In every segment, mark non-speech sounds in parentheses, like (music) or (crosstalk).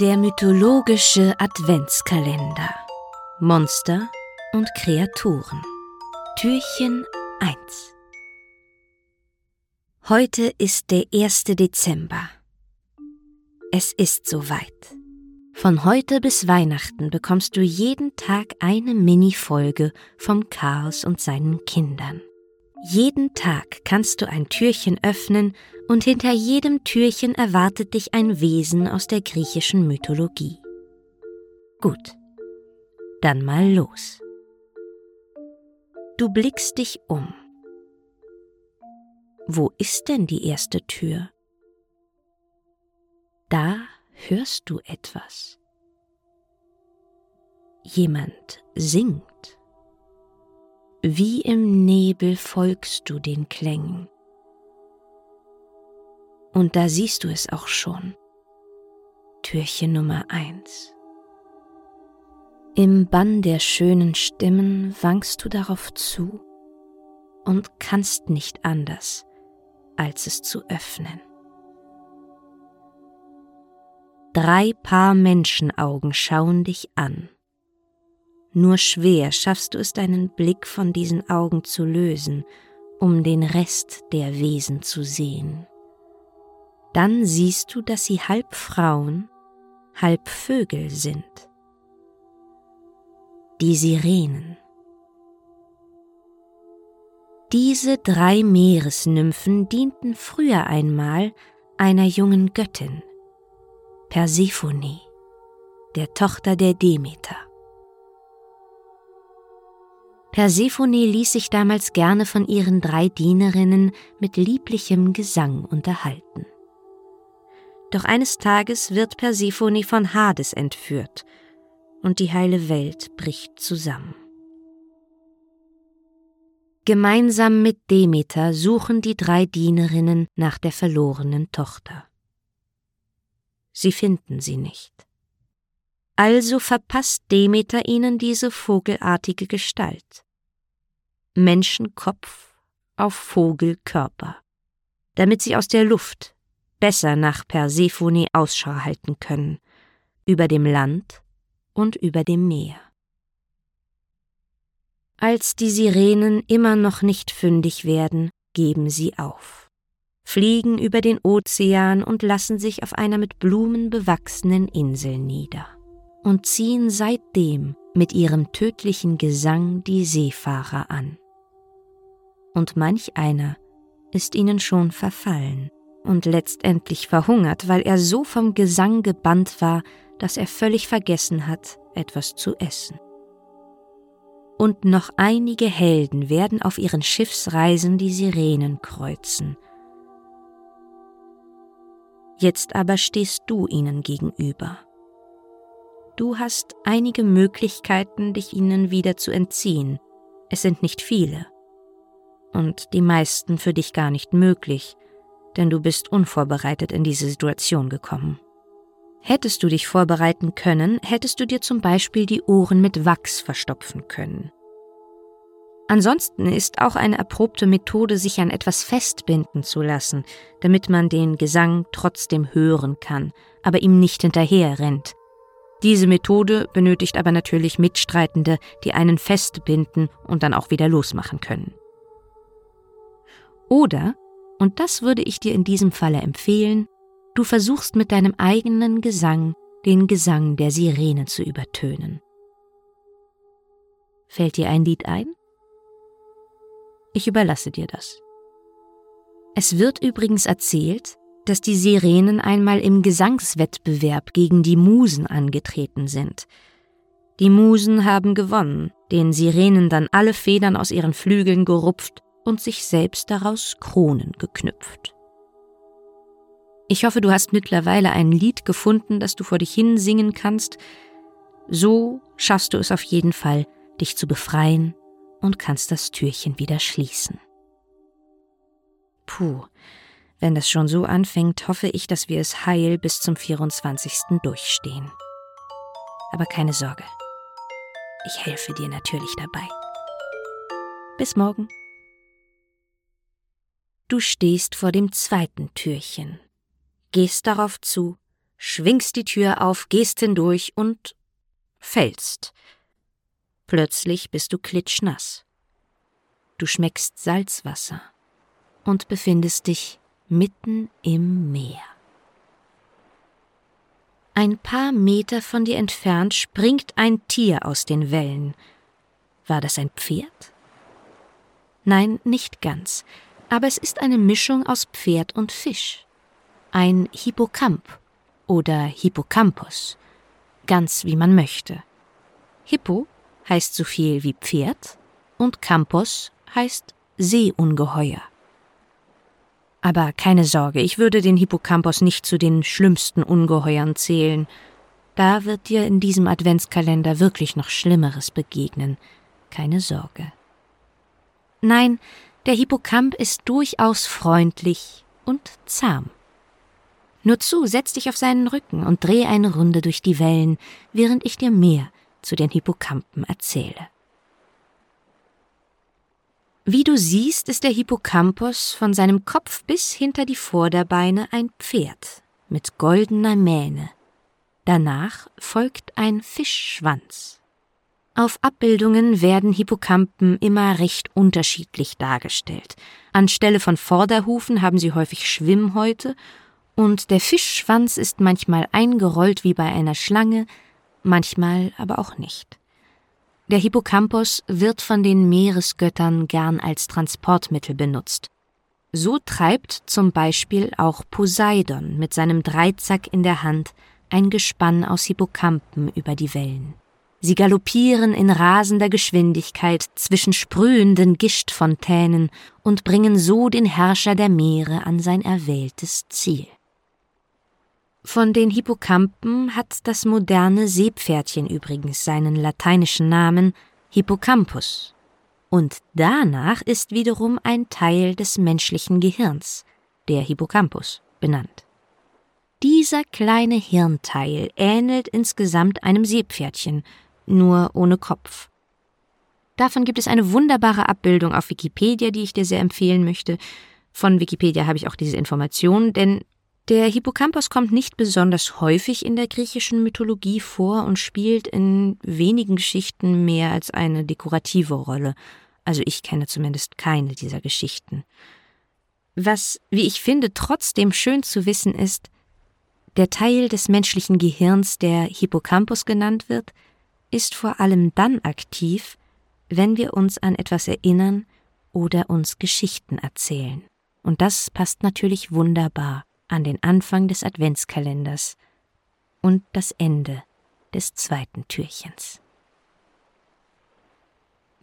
Der mythologische Adventskalender. Monster und Kreaturen. Türchen 1. Heute ist der 1. Dezember. Es ist soweit. Von heute bis Weihnachten bekommst du jeden Tag eine Mini-Folge vom Chaos und seinen Kindern. Jeden Tag kannst du ein Türchen öffnen und hinter jedem Türchen erwartet dich ein Wesen aus der griechischen Mythologie. Gut, dann mal los. Du blickst dich um. Wo ist denn die erste Tür? Da hörst du etwas. Jemand singt. Wie im Nebel folgst du den Klängen. Und da siehst du es auch schon. Türchen Nummer eins. Im Bann der schönen Stimmen wankst du darauf zu und kannst nicht anders, als es zu öffnen. Drei Paar Menschenaugen schauen dich an. Nur schwer schaffst du es, deinen Blick von diesen Augen zu lösen, um den Rest der Wesen zu sehen. Dann siehst du, dass sie halb Frauen, halb Vögel sind. Die Sirenen. Diese drei Meeresnymphen dienten früher einmal einer jungen Göttin, Persephone, der Tochter der Demeter. Persephone ließ sich damals gerne von ihren drei Dienerinnen mit lieblichem Gesang unterhalten. Doch eines Tages wird Persephone von Hades entführt und die heile Welt bricht zusammen. Gemeinsam mit Demeter suchen die drei Dienerinnen nach der verlorenen Tochter. Sie finden sie nicht. Also verpasst Demeter ihnen diese vogelartige Gestalt. Menschenkopf auf Vogelkörper, damit sie aus der Luft besser nach Persephone Ausschau halten können, über dem Land und über dem Meer. Als die Sirenen immer noch nicht fündig werden, geben sie auf, fliegen über den Ozean und lassen sich auf einer mit Blumen bewachsenen Insel nieder und ziehen seitdem mit ihrem tödlichen Gesang die Seefahrer an. Und manch einer ist ihnen schon verfallen und letztendlich verhungert, weil er so vom Gesang gebannt war, dass er völlig vergessen hat, etwas zu essen. Und noch einige Helden werden auf ihren Schiffsreisen die Sirenen kreuzen. Jetzt aber stehst du ihnen gegenüber Du hast einige Möglichkeiten, dich ihnen wieder zu entziehen. Es sind nicht viele. Und die meisten für dich gar nicht möglich, denn du bist unvorbereitet in diese Situation gekommen. Hättest du dich vorbereiten können, hättest du dir zum Beispiel die Ohren mit Wachs verstopfen können. Ansonsten ist auch eine erprobte Methode, sich an etwas festbinden zu lassen, damit man den Gesang trotzdem hören kann, aber ihm nicht hinterher rennt, diese Methode benötigt aber natürlich Mitstreitende, die einen festbinden und dann auch wieder losmachen können. Oder, und das würde ich dir in diesem Falle empfehlen, du versuchst mit deinem eigenen Gesang den Gesang der Sirene zu übertönen. Fällt dir ein Lied ein? Ich überlasse dir das. Es wird übrigens erzählt, dass die Sirenen einmal im Gesangswettbewerb gegen die Musen angetreten sind. Die Musen haben gewonnen, den Sirenen dann alle Federn aus ihren Flügeln gerupft und sich selbst daraus Kronen geknüpft. Ich hoffe, du hast mittlerweile ein Lied gefunden, das du vor dich hin singen kannst. So schaffst du es auf jeden Fall, dich zu befreien und kannst das Türchen wieder schließen. Puh, wenn es schon so anfängt, hoffe ich, dass wir es heil bis zum 24. durchstehen. Aber keine Sorge. Ich helfe dir natürlich dabei. Bis morgen. Du stehst vor dem zweiten Türchen, gehst darauf zu, schwingst die Tür auf, gehst hindurch und fällst. Plötzlich bist du klitschnass. Du schmeckst Salzwasser und befindest dich mitten im Meer. Ein paar Meter von dir entfernt springt ein Tier aus den Wellen. War das ein Pferd? Nein, nicht ganz, aber es ist eine Mischung aus Pferd und Fisch. Ein Hippocamp oder Hippocampus, ganz wie man möchte. Hippo heißt so viel wie Pferd und Campus heißt Seeungeheuer. Aber keine Sorge, ich würde den Hippocampus nicht zu den schlimmsten Ungeheuern zählen. Da wird dir in diesem Adventskalender wirklich noch Schlimmeres begegnen. Keine Sorge. Nein, der Hippocamp ist durchaus freundlich und zahm. Nur zu, setz dich auf seinen Rücken und dreh eine Runde durch die Wellen, während ich dir mehr zu den Hippocampen erzähle. Wie du siehst, ist der Hippocampus von seinem Kopf bis hinter die Vorderbeine ein Pferd mit goldener Mähne. Danach folgt ein Fischschwanz. Auf Abbildungen werden Hippocampen immer recht unterschiedlich dargestellt. Anstelle von Vorderhufen haben sie häufig Schwimmhäute und der Fischschwanz ist manchmal eingerollt wie bei einer Schlange, manchmal aber auch nicht. Der Hippocampus wird von den Meeresgöttern gern als Transportmittel benutzt. So treibt zum Beispiel auch Poseidon mit seinem Dreizack in der Hand ein Gespann aus Hippocampen über die Wellen. Sie galoppieren in rasender Geschwindigkeit zwischen sprühenden Gischtfontänen und bringen so den Herrscher der Meere an sein erwähltes Ziel. Von den Hippocampen hat das moderne Seepferdchen übrigens seinen lateinischen Namen Hippocampus. Und danach ist wiederum ein Teil des menschlichen Gehirns, der Hippocampus, benannt. Dieser kleine Hirnteil ähnelt insgesamt einem Seepferdchen, nur ohne Kopf. Davon gibt es eine wunderbare Abbildung auf Wikipedia, die ich dir sehr empfehlen möchte. Von Wikipedia habe ich auch diese Information, denn der Hippocampus kommt nicht besonders häufig in der griechischen Mythologie vor und spielt in wenigen Geschichten mehr als eine dekorative Rolle. Also ich kenne zumindest keine dieser Geschichten. Was, wie ich finde, trotzdem schön zu wissen ist, der Teil des menschlichen Gehirns, der Hippocampus genannt wird, ist vor allem dann aktiv, wenn wir uns an etwas erinnern oder uns Geschichten erzählen. Und das passt natürlich wunderbar an den Anfang des Adventskalenders und das Ende des zweiten Türchens.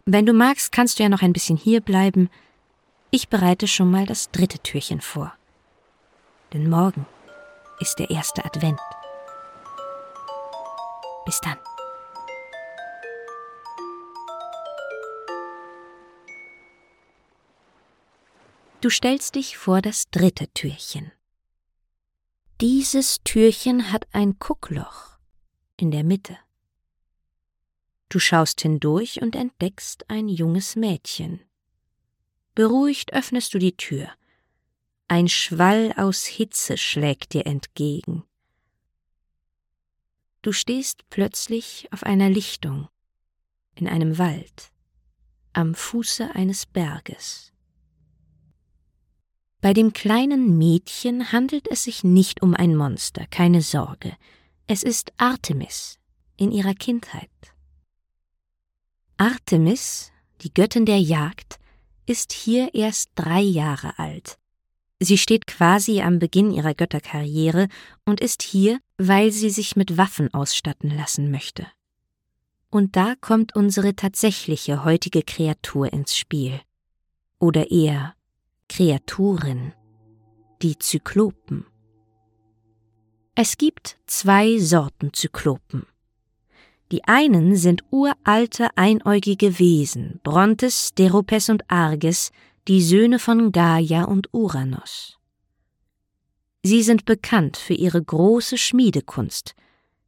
Wenn du magst, kannst du ja noch ein bisschen hier bleiben. Ich bereite schon mal das dritte Türchen vor. Denn morgen ist der erste Advent. Bis dann. Du stellst dich vor das dritte Türchen. Dieses Türchen hat ein Guckloch in der Mitte. Du schaust hindurch und entdeckst ein junges Mädchen. Beruhigt öffnest du die Tür. Ein Schwall aus Hitze schlägt dir entgegen. Du stehst plötzlich auf einer Lichtung, in einem Wald, am Fuße eines Berges. Bei dem kleinen Mädchen handelt es sich nicht um ein Monster, keine Sorge. Es ist Artemis in ihrer Kindheit. Artemis, die Göttin der Jagd, ist hier erst drei Jahre alt. Sie steht quasi am Beginn ihrer Götterkarriere und ist hier, weil sie sich mit Waffen ausstatten lassen möchte. Und da kommt unsere tatsächliche heutige Kreatur ins Spiel. Oder eher Kreaturen, die Zyklopen. Es gibt zwei Sorten Zyklopen. Die einen sind uralte einäugige Wesen, Brontes, Deropes und Arges, die Söhne von Gaia und Uranus. Sie sind bekannt für ihre große Schmiedekunst.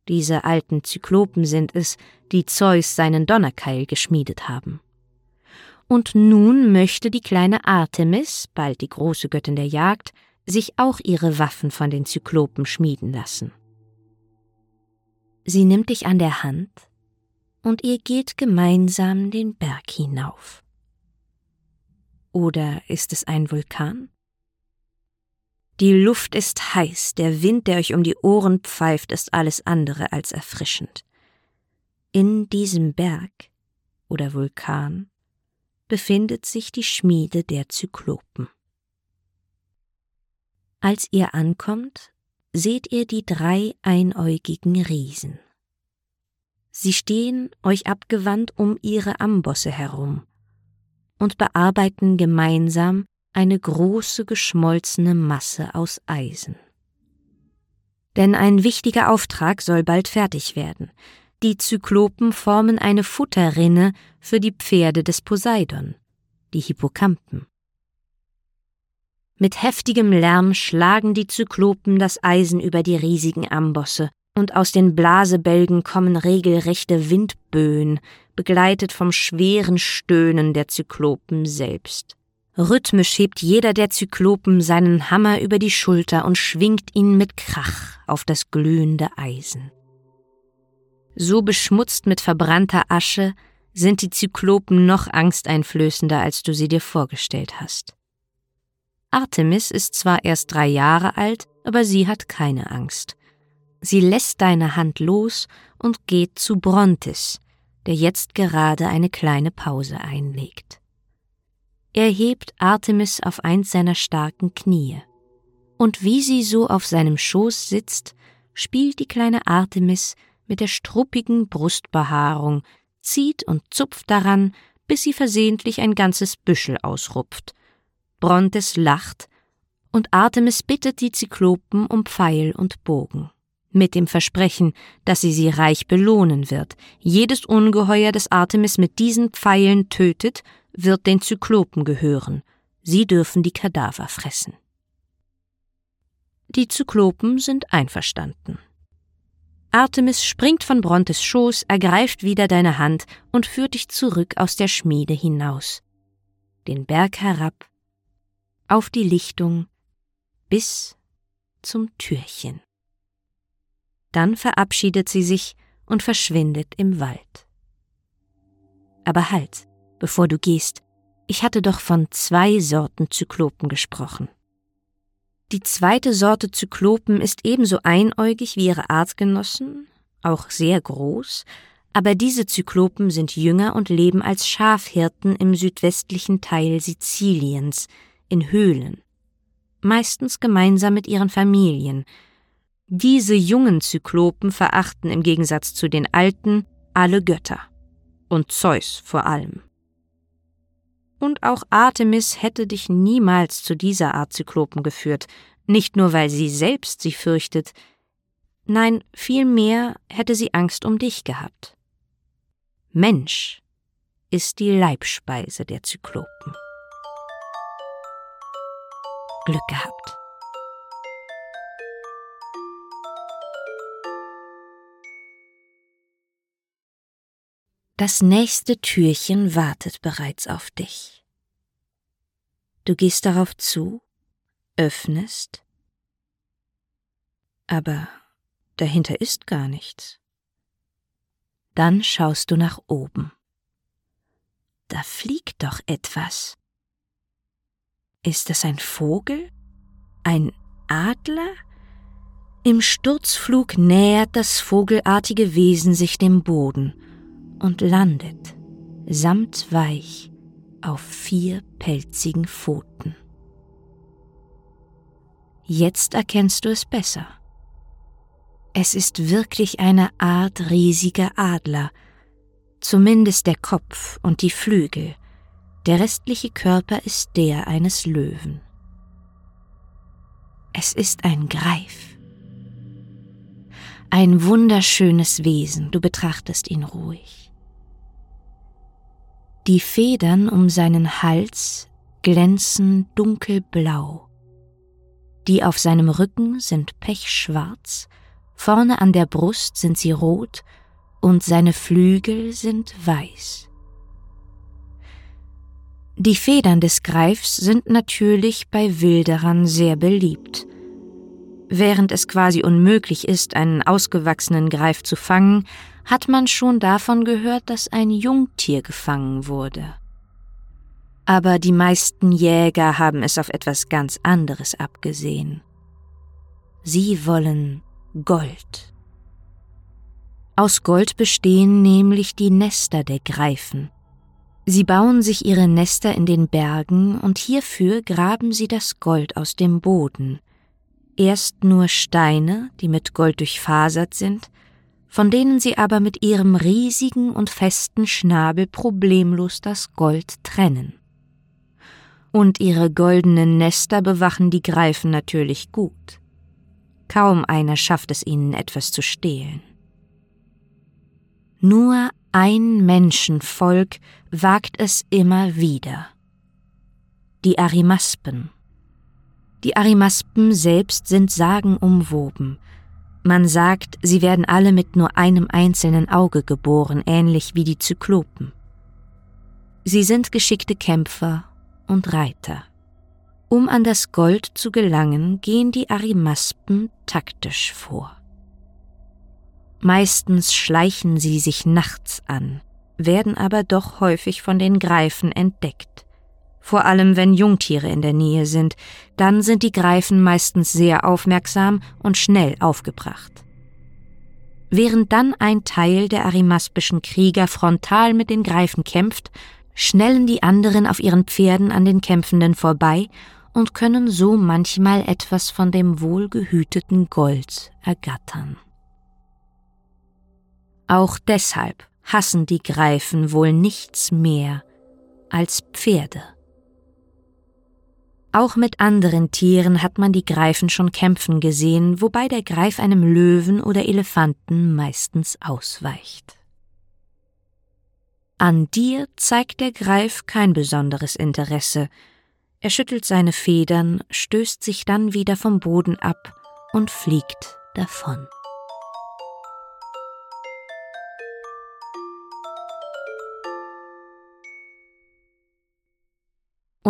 Diese alten Zyklopen sind es, die Zeus seinen Donnerkeil geschmiedet haben. Und nun möchte die kleine Artemis, bald die große Göttin der Jagd, sich auch ihre Waffen von den Zyklopen schmieden lassen. Sie nimmt dich an der Hand und ihr geht gemeinsam den Berg hinauf. Oder ist es ein Vulkan? Die Luft ist heiß, der Wind, der euch um die Ohren pfeift, ist alles andere als erfrischend. In diesem Berg oder Vulkan befindet sich die Schmiede der Zyklopen. Als ihr ankommt, seht ihr die drei einäugigen Riesen. Sie stehen euch abgewandt um ihre Ambosse herum und bearbeiten gemeinsam eine große geschmolzene Masse aus Eisen. Denn ein wichtiger Auftrag soll bald fertig werden. Die Zyklopen formen eine Futterrinne für die Pferde des Poseidon, die Hippocampen. Mit heftigem Lärm schlagen die Zyklopen das Eisen über die riesigen Ambosse, und aus den Blasebälgen kommen regelrechte Windböen, begleitet vom schweren Stöhnen der Zyklopen selbst. Rhythmisch hebt jeder der Zyklopen seinen Hammer über die Schulter und schwingt ihn mit Krach auf das glühende Eisen. So beschmutzt mit verbrannter Asche sind die Zyklopen noch angsteinflößender, als du sie dir vorgestellt hast. Artemis ist zwar erst drei Jahre alt, aber sie hat keine Angst. Sie lässt deine Hand los und geht zu Brontes, der jetzt gerade eine kleine Pause einlegt. Er hebt Artemis auf eins seiner starken Knie, und wie sie so auf seinem Schoß sitzt, spielt die kleine Artemis mit der struppigen Brustbehaarung, zieht und zupft daran, bis sie versehentlich ein ganzes Büschel ausrupft, Brontes lacht, und Artemis bittet die Zyklopen um Pfeil und Bogen. Mit dem Versprechen, dass sie sie reich belohnen wird. Jedes Ungeheuer, das Artemis mit diesen Pfeilen tötet, wird den Zyklopen gehören. Sie dürfen die Kadaver fressen. Die Zyklopen sind einverstanden. Artemis springt von Brontes Schoß, ergreift wieder deine Hand und führt dich zurück aus der Schmiede hinaus. Den Berg herab, auf die Lichtung bis zum Türchen. Dann verabschiedet sie sich und verschwindet im Wald. Aber halt, bevor du gehst, ich hatte doch von zwei Sorten Zyklopen gesprochen. Die zweite Sorte Zyklopen ist ebenso einäugig wie ihre Artgenossen, auch sehr groß, aber diese Zyklopen sind jünger und leben als Schafhirten im südwestlichen Teil Siziliens, in Höhlen, meistens gemeinsam mit ihren Familien. Diese jungen Zyklopen verachten im Gegensatz zu den alten alle Götter und Zeus vor allem. Und auch Artemis hätte dich niemals zu dieser Art Zyklopen geführt, nicht nur weil sie selbst sie fürchtet, nein, vielmehr hätte sie Angst um dich gehabt. Mensch ist die Leibspeise der Zyklopen. Glück gehabt. Das nächste Türchen wartet bereits auf dich. Du gehst darauf zu, öffnest, aber dahinter ist gar nichts. Dann schaust du nach oben. Da fliegt doch etwas. Ist es ein Vogel? Ein Adler? Im Sturzflug nähert das vogelartige Wesen sich dem Boden und landet, samtweich, auf vier pelzigen Pfoten. Jetzt erkennst du es besser. Es ist wirklich eine Art riesiger Adler, zumindest der Kopf und die Flügel, der restliche Körper ist der eines Löwen. Es ist ein Greif. Ein wunderschönes Wesen, du betrachtest ihn ruhig. Die Federn um seinen Hals glänzen dunkelblau. Die auf seinem Rücken sind pechschwarz, vorne an der Brust sind sie rot und seine Flügel sind weiß. Die Federn des Greifs sind natürlich bei Wilderern sehr beliebt. Während es quasi unmöglich ist, einen ausgewachsenen Greif zu fangen, hat man schon davon gehört, dass ein Jungtier gefangen wurde. Aber die meisten Jäger haben es auf etwas ganz anderes abgesehen. Sie wollen Gold. Aus Gold bestehen nämlich die Nester der Greifen. Sie bauen sich ihre Nester in den Bergen und hierfür graben sie das Gold aus dem Boden. Erst nur Steine, die mit Gold durchfasert sind, von denen sie aber mit ihrem riesigen und festen Schnabel problemlos das Gold trennen und ihre goldenen Nester bewachen die Greifen natürlich gut. Kaum einer schafft es ihnen etwas zu stehlen. Nur ein Menschenvolk wagt es immer wieder. Die Arimaspen. Die Arimaspen selbst sind sagenumwoben. Man sagt, sie werden alle mit nur einem einzelnen Auge geboren, ähnlich wie die Zyklopen. Sie sind geschickte Kämpfer und Reiter. Um an das Gold zu gelangen, gehen die Arimaspen taktisch vor. Meistens schleichen sie sich nachts an, werden aber doch häufig von den Greifen entdeckt. Vor allem wenn Jungtiere in der Nähe sind, dann sind die Greifen meistens sehr aufmerksam und schnell aufgebracht. Während dann ein Teil der arimaspischen Krieger frontal mit den Greifen kämpft, schnellen die anderen auf ihren Pferden an den Kämpfenden vorbei und können so manchmal etwas von dem wohlgehüteten Gold ergattern. Auch deshalb hassen die Greifen wohl nichts mehr als Pferde. Auch mit anderen Tieren hat man die Greifen schon kämpfen gesehen, wobei der Greif einem Löwen oder Elefanten meistens ausweicht. An dir zeigt der Greif kein besonderes Interesse. Er schüttelt seine Federn, stößt sich dann wieder vom Boden ab und fliegt davon.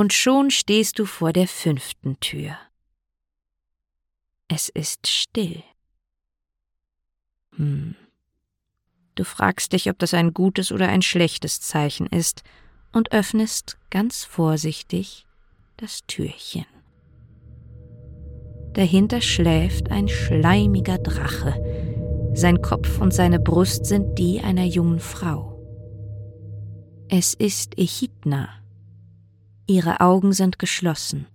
Und schon stehst du vor der fünften Tür. Es ist still. Hm. Du fragst dich, ob das ein gutes oder ein schlechtes Zeichen ist, und öffnest ganz vorsichtig das Türchen. Dahinter schläft ein schleimiger Drache. Sein Kopf und seine Brust sind die einer jungen Frau. Es ist Echidna. Ihre Augen sind geschlossen.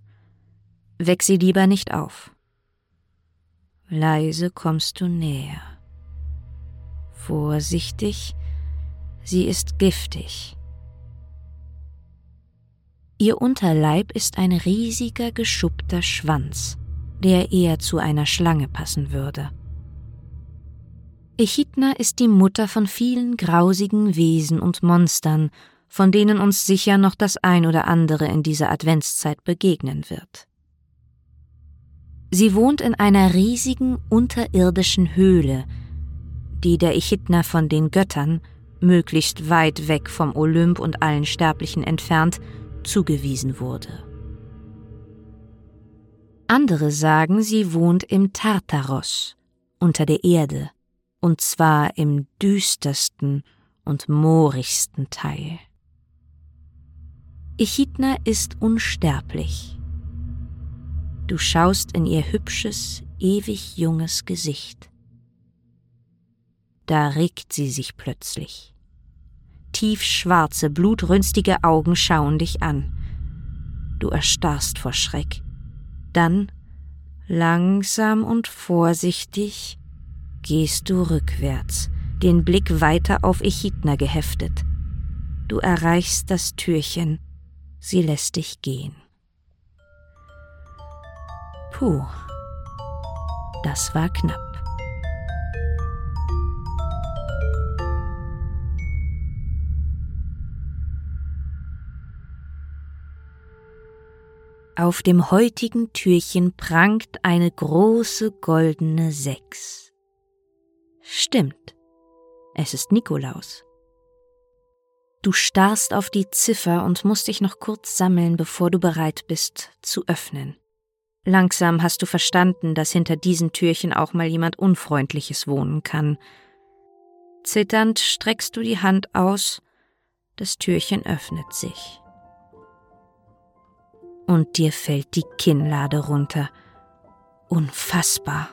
Weck sie lieber nicht auf. Leise kommst du näher. Vorsichtig, sie ist giftig. Ihr Unterleib ist ein riesiger geschuppter Schwanz, der eher zu einer Schlange passen würde. Echidna ist die Mutter von vielen grausigen Wesen und Monstern, von denen uns sicher noch das ein oder andere in dieser Adventszeit begegnen wird. Sie wohnt in einer riesigen unterirdischen Höhle, die der Echidna von den Göttern, möglichst weit weg vom Olymp und allen Sterblichen entfernt, zugewiesen wurde. Andere sagen, sie wohnt im Tartaros, unter der Erde, und zwar im düstersten und moorigsten Teil. Echidna ist unsterblich. Du schaust in ihr hübsches, ewig junges Gesicht. Da regt sie sich plötzlich. Tiefschwarze, blutrünstige Augen schauen dich an. Du erstarrst vor Schreck. Dann, langsam und vorsichtig, gehst du rückwärts, den Blick weiter auf Echidna geheftet. Du erreichst das Türchen, sie lässt dich gehen. Puh, das war knapp. Auf dem heutigen Türchen prangt eine große goldene Sechs. Stimmt, es ist Nikolaus. Du starrst auf die Ziffer und musst dich noch kurz sammeln, bevor du bereit bist zu öffnen. Langsam hast du verstanden, dass hinter diesen Türchen auch mal jemand Unfreundliches wohnen kann. Zitternd streckst du die Hand aus, das Türchen öffnet sich. Und dir fällt die Kinnlade runter. Unfassbar.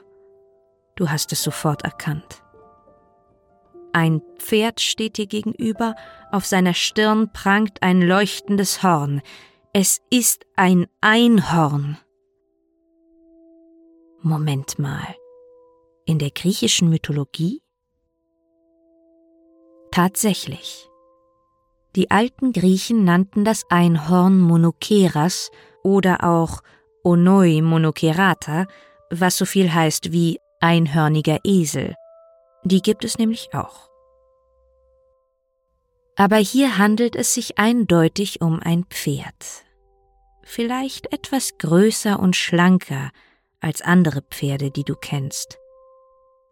Du hast es sofort erkannt. Ein Pferd steht dir gegenüber, auf seiner Stirn prangt ein leuchtendes Horn. Es ist ein Einhorn. Moment mal. In der griechischen Mythologie? Tatsächlich. Die alten Griechen nannten das Einhorn Monokeras oder auch Onoi Monokerata, was so viel heißt wie einhörniger Esel. Die gibt es nämlich auch. Aber hier handelt es sich eindeutig um ein Pferd. Vielleicht etwas größer und schlanker als andere Pferde, die du kennst.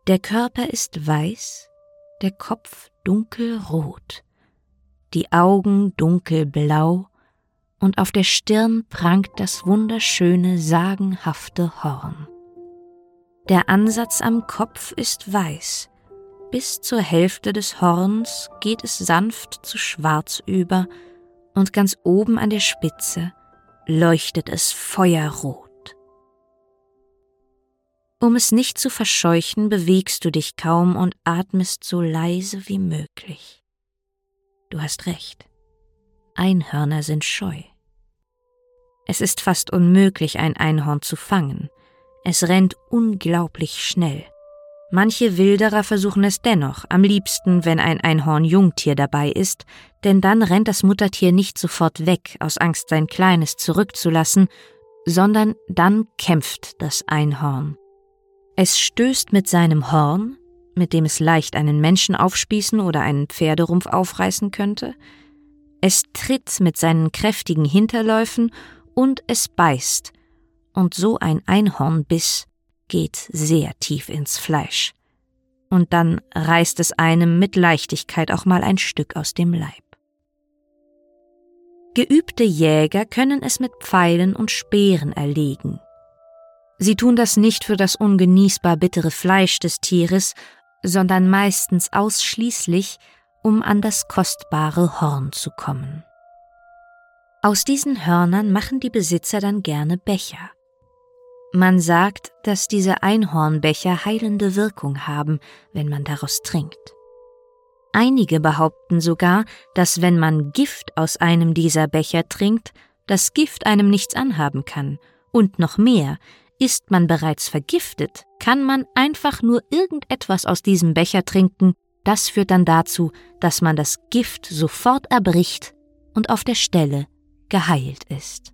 Der Körper ist weiß, der Kopf dunkelrot, die Augen dunkelblau und auf der Stirn prangt das wunderschöne, sagenhafte Horn. Der Ansatz am Kopf ist weiß, bis zur Hälfte des Horns geht es sanft zu schwarz über, und ganz oben an der Spitze leuchtet es feuerrot. Um es nicht zu verscheuchen, bewegst du dich kaum und atmest so leise wie möglich. Du hast recht. Einhörner sind scheu. Es ist fast unmöglich, ein Einhorn zu fangen. Es rennt unglaublich schnell. Manche Wilderer versuchen es dennoch, am liebsten, wenn ein Einhorn-Jungtier dabei ist, denn dann rennt das Muttertier nicht sofort weg, aus Angst sein Kleines zurückzulassen, sondern dann kämpft das Einhorn. Es stößt mit seinem Horn, mit dem es leicht einen Menschen aufspießen oder einen Pferderumpf aufreißen könnte, es tritt mit seinen kräftigen Hinterläufen und es beißt, und so ein Einhornbiss geht sehr tief ins Fleisch. Und dann reißt es einem mit Leichtigkeit auch mal ein Stück aus dem Leib. Geübte Jäger können es mit Pfeilen und Speeren erlegen, Sie tun das nicht für das ungenießbar bittere Fleisch des Tieres, sondern meistens ausschließlich, um an das kostbare Horn zu kommen. Aus diesen Hörnern machen die Besitzer dann gerne Becher. Man sagt, dass diese Einhornbecher heilende Wirkung haben, wenn man daraus trinkt. Einige behaupten sogar, dass wenn man Gift aus einem dieser Becher trinkt, das Gift einem nichts anhaben kann, und noch mehr, ist man bereits vergiftet, kann man einfach nur irgendetwas aus diesem Becher trinken, das führt dann dazu, dass man das Gift sofort erbricht und auf der Stelle geheilt ist.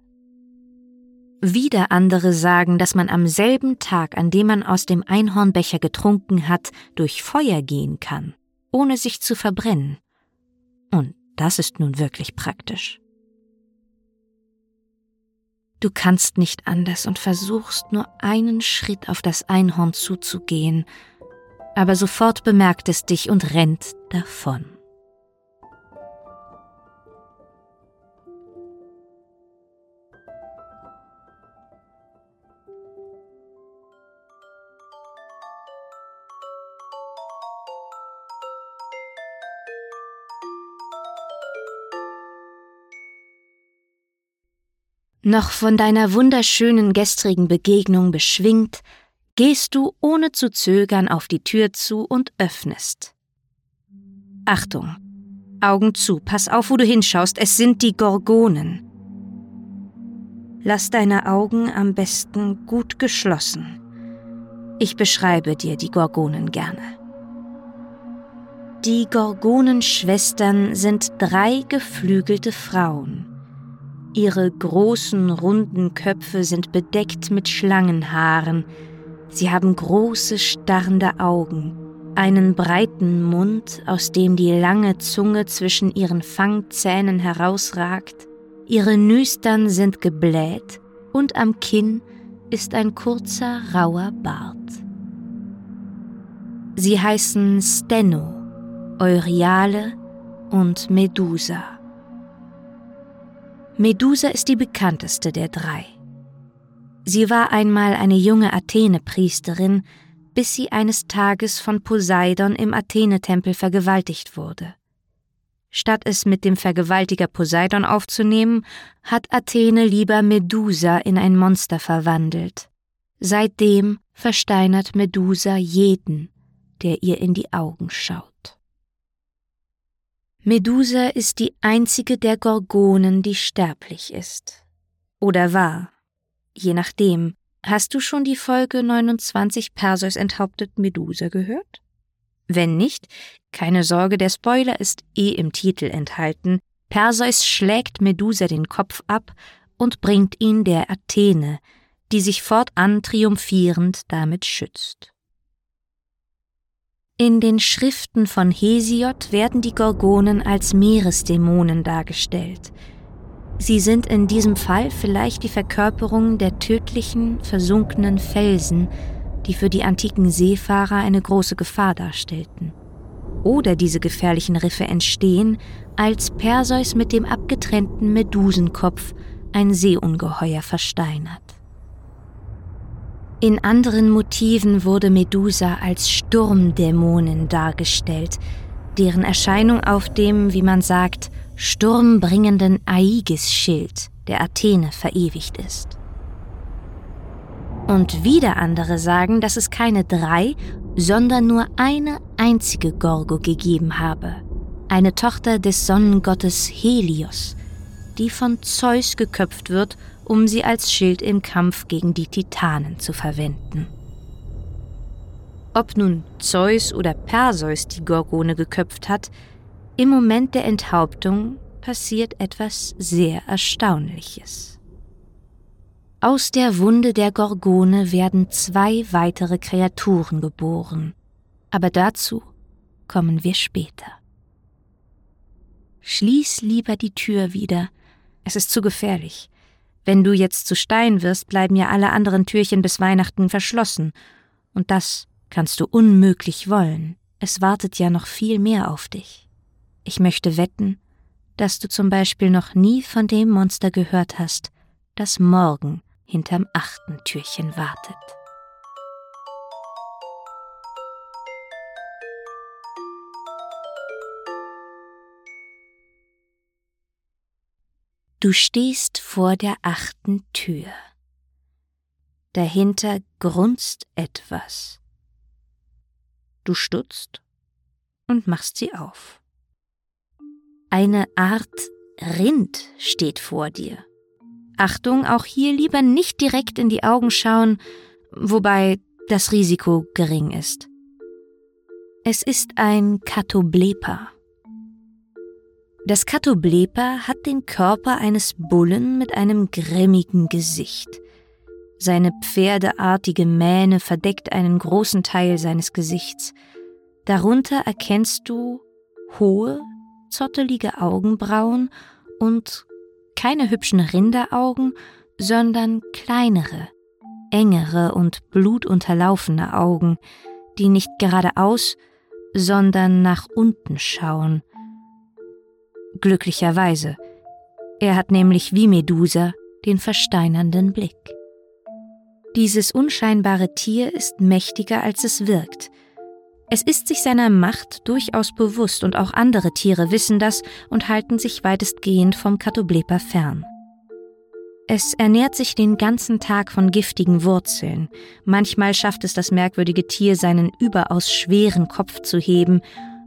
Wieder andere sagen, dass man am selben Tag, an dem man aus dem Einhornbecher getrunken hat, durch Feuer gehen kann, ohne sich zu verbrennen. Und das ist nun wirklich praktisch. Du kannst nicht anders und versuchst nur einen Schritt auf das Einhorn zuzugehen, aber sofort bemerkt es dich und rennt davon. Noch von deiner wunderschönen gestrigen Begegnung beschwingt, gehst du ohne zu zögern auf die Tür zu und öffnest. Achtung! Augen zu, pass auf, wo du hinschaust, es sind die Gorgonen. Lass deine Augen am besten gut geschlossen. Ich beschreibe dir die Gorgonen gerne. Die Gorgonenschwestern sind drei geflügelte Frauen. Ihre großen, runden Köpfe sind bedeckt mit Schlangenhaaren. Sie haben große, starrende Augen, einen breiten Mund, aus dem die lange Zunge zwischen ihren Fangzähnen herausragt. Ihre Nüstern sind gebläht und am Kinn ist ein kurzer, rauer Bart. Sie heißen Steno, Euryale und Medusa. Medusa ist die bekannteste der drei. Sie war einmal eine junge Athene-Priesterin, bis sie eines Tages von Poseidon im Athenetempel vergewaltigt wurde. Statt es mit dem Vergewaltiger Poseidon aufzunehmen, hat Athene lieber Medusa in ein Monster verwandelt. Seitdem versteinert Medusa jeden, der ihr in die Augen schaut. Medusa ist die einzige der Gorgonen, die sterblich ist. Oder war, je nachdem. Hast du schon die Folge 29 Perseus enthauptet Medusa gehört? Wenn nicht, keine Sorge, der Spoiler ist eh im Titel enthalten. Perseus schlägt Medusa den Kopf ab und bringt ihn der Athene, die sich fortan triumphierend damit schützt. In den Schriften von Hesiod werden die Gorgonen als Meeresdämonen dargestellt. Sie sind in diesem Fall vielleicht die Verkörperung der tödlichen, versunkenen Felsen, die für die antiken Seefahrer eine große Gefahr darstellten. Oder diese gefährlichen Riffe entstehen, als Perseus mit dem abgetrennten Medusenkopf ein Seeungeheuer versteinert. In anderen Motiven wurde Medusa als Sturmdämonin dargestellt, deren Erscheinung auf dem, wie man sagt, sturmbringenden Aigis-Schild der Athene verewigt ist. Und wieder andere sagen, dass es keine drei, sondern nur eine einzige Gorgo gegeben habe, eine Tochter des Sonnengottes Helios, die von Zeus geköpft wird um sie als Schild im Kampf gegen die Titanen zu verwenden. Ob nun Zeus oder Perseus die Gorgone geköpft hat, im Moment der Enthauptung passiert etwas sehr Erstaunliches. Aus der Wunde der Gorgone werden zwei weitere Kreaturen geboren, aber dazu kommen wir später. Schließ lieber die Tür wieder, es ist zu gefährlich. Wenn du jetzt zu Stein wirst, bleiben ja alle anderen Türchen bis Weihnachten verschlossen. Und das kannst du unmöglich wollen. Es wartet ja noch viel mehr auf dich. Ich möchte wetten, dass du zum Beispiel noch nie von dem Monster gehört hast, das morgen hinterm achten Türchen wartet. Du stehst vor der achten Tür. Dahinter grunzt etwas. Du stutzt und machst sie auf. Eine Art Rind steht vor dir. Achtung, auch hier lieber nicht direkt in die Augen schauen, wobei das Risiko gering ist. Es ist ein Katoblepa. Das Katoblepa hat den Körper eines Bullen mit einem grimmigen Gesicht. Seine pferdeartige Mähne verdeckt einen großen Teil seines Gesichts. Darunter erkennst du hohe, zottelige Augenbrauen und keine hübschen Rinderaugen, sondern kleinere, engere und blutunterlaufene Augen, die nicht geradeaus, sondern nach unten schauen – Glücklicherweise. Er hat nämlich wie Medusa den versteinernden Blick. Dieses unscheinbare Tier ist mächtiger, als es wirkt. Es ist sich seiner Macht durchaus bewusst und auch andere Tiere wissen das und halten sich weitestgehend vom Katoblepa fern. Es ernährt sich den ganzen Tag von giftigen Wurzeln. Manchmal schafft es das merkwürdige Tier, seinen überaus schweren Kopf zu heben,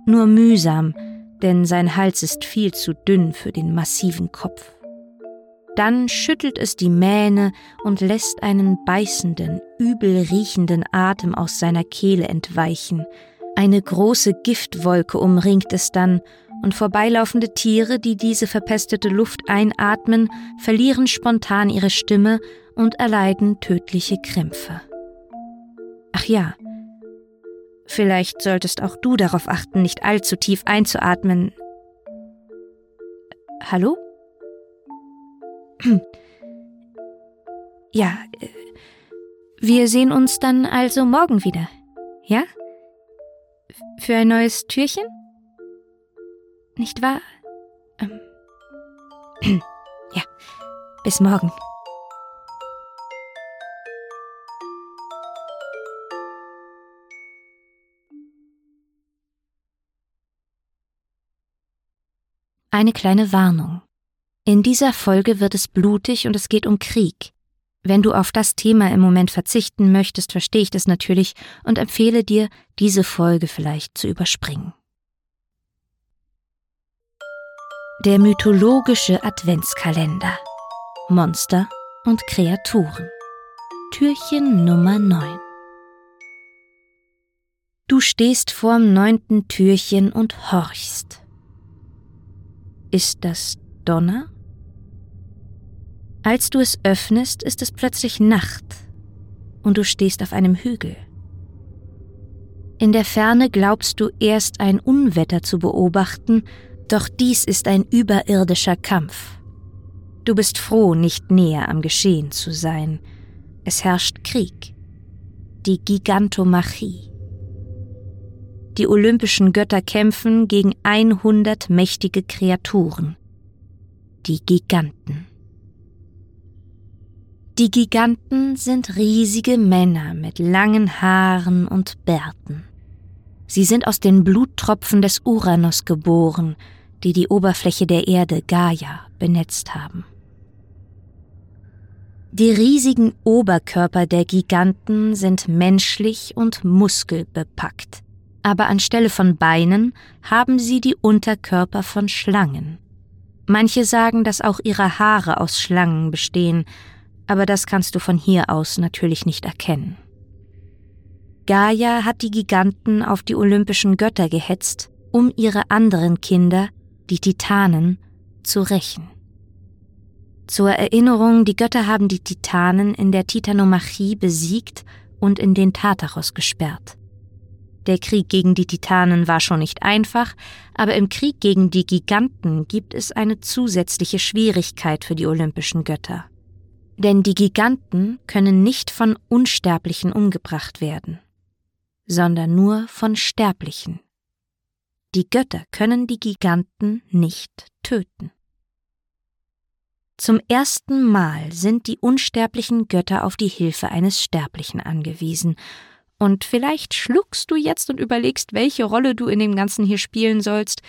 nur mühsam, denn sein Hals ist viel zu dünn für den massiven Kopf. Dann schüttelt es die Mähne und lässt einen beißenden, übel riechenden Atem aus seiner Kehle entweichen. Eine große Giftwolke umringt es dann, und vorbeilaufende Tiere, die diese verpestete Luft einatmen, verlieren spontan ihre Stimme und erleiden tödliche Krämpfe. Ach ja, Vielleicht solltest auch du darauf achten, nicht allzu tief einzuatmen. Hallo? Ja, äh, wir sehen uns dann also morgen wieder. Ja? Für ein neues Türchen? Nicht wahr? Ähm. (clears throat) Ja, bis morgen. Eine kleine Warnung. In dieser Folge wird es blutig und es geht um Krieg. Wenn du auf das Thema im Moment verzichten möchtest, verstehe ich das natürlich und empfehle dir, diese Folge vielleicht zu überspringen. Der mythologische Adventskalender. Monster und Kreaturen. Türchen Nummer 9. Du stehst vorm neunten Türchen und horchst. Ist das Donner? Als du es öffnest, ist es plötzlich Nacht und du stehst auf einem Hügel. In der Ferne glaubst du erst ein Unwetter zu beobachten, doch dies ist ein überirdischer Kampf. Du bist froh, nicht näher am Geschehen zu sein. Es herrscht Krieg. Die Gigantomachie. Die olympischen Götter kämpfen gegen 100 mächtige Kreaturen. Die Giganten. Die Giganten sind riesige Männer mit langen Haaren und Bärten. Sie sind aus den Bluttropfen des Uranus geboren, die die Oberfläche der Erde Gaia benetzt haben. Die riesigen Oberkörper der Giganten sind menschlich und muskelbepackt, aber anstelle von Beinen haben sie die Unterkörper von Schlangen. Manche sagen, dass auch ihre Haare aus Schlangen bestehen, aber das kannst du von hier aus natürlich nicht erkennen. Gaia hat die Giganten auf die olympischen Götter gehetzt, um ihre anderen Kinder, die Titanen, zu rächen. Zur Erinnerung, die Götter haben die Titanen in der Titanomachie besiegt und in den Tartaros gesperrt. Der Krieg gegen die Titanen war schon nicht einfach, aber im Krieg gegen die Giganten gibt es eine zusätzliche Schwierigkeit für die olympischen Götter. Denn die Giganten können nicht von Unsterblichen umgebracht werden, sondern nur von Sterblichen. Die Götter können die Giganten nicht töten. Zum ersten Mal sind die unsterblichen Götter auf die Hilfe eines Sterblichen angewiesen, und vielleicht schluckst du jetzt und überlegst, welche Rolle du in dem Ganzen hier spielen sollst.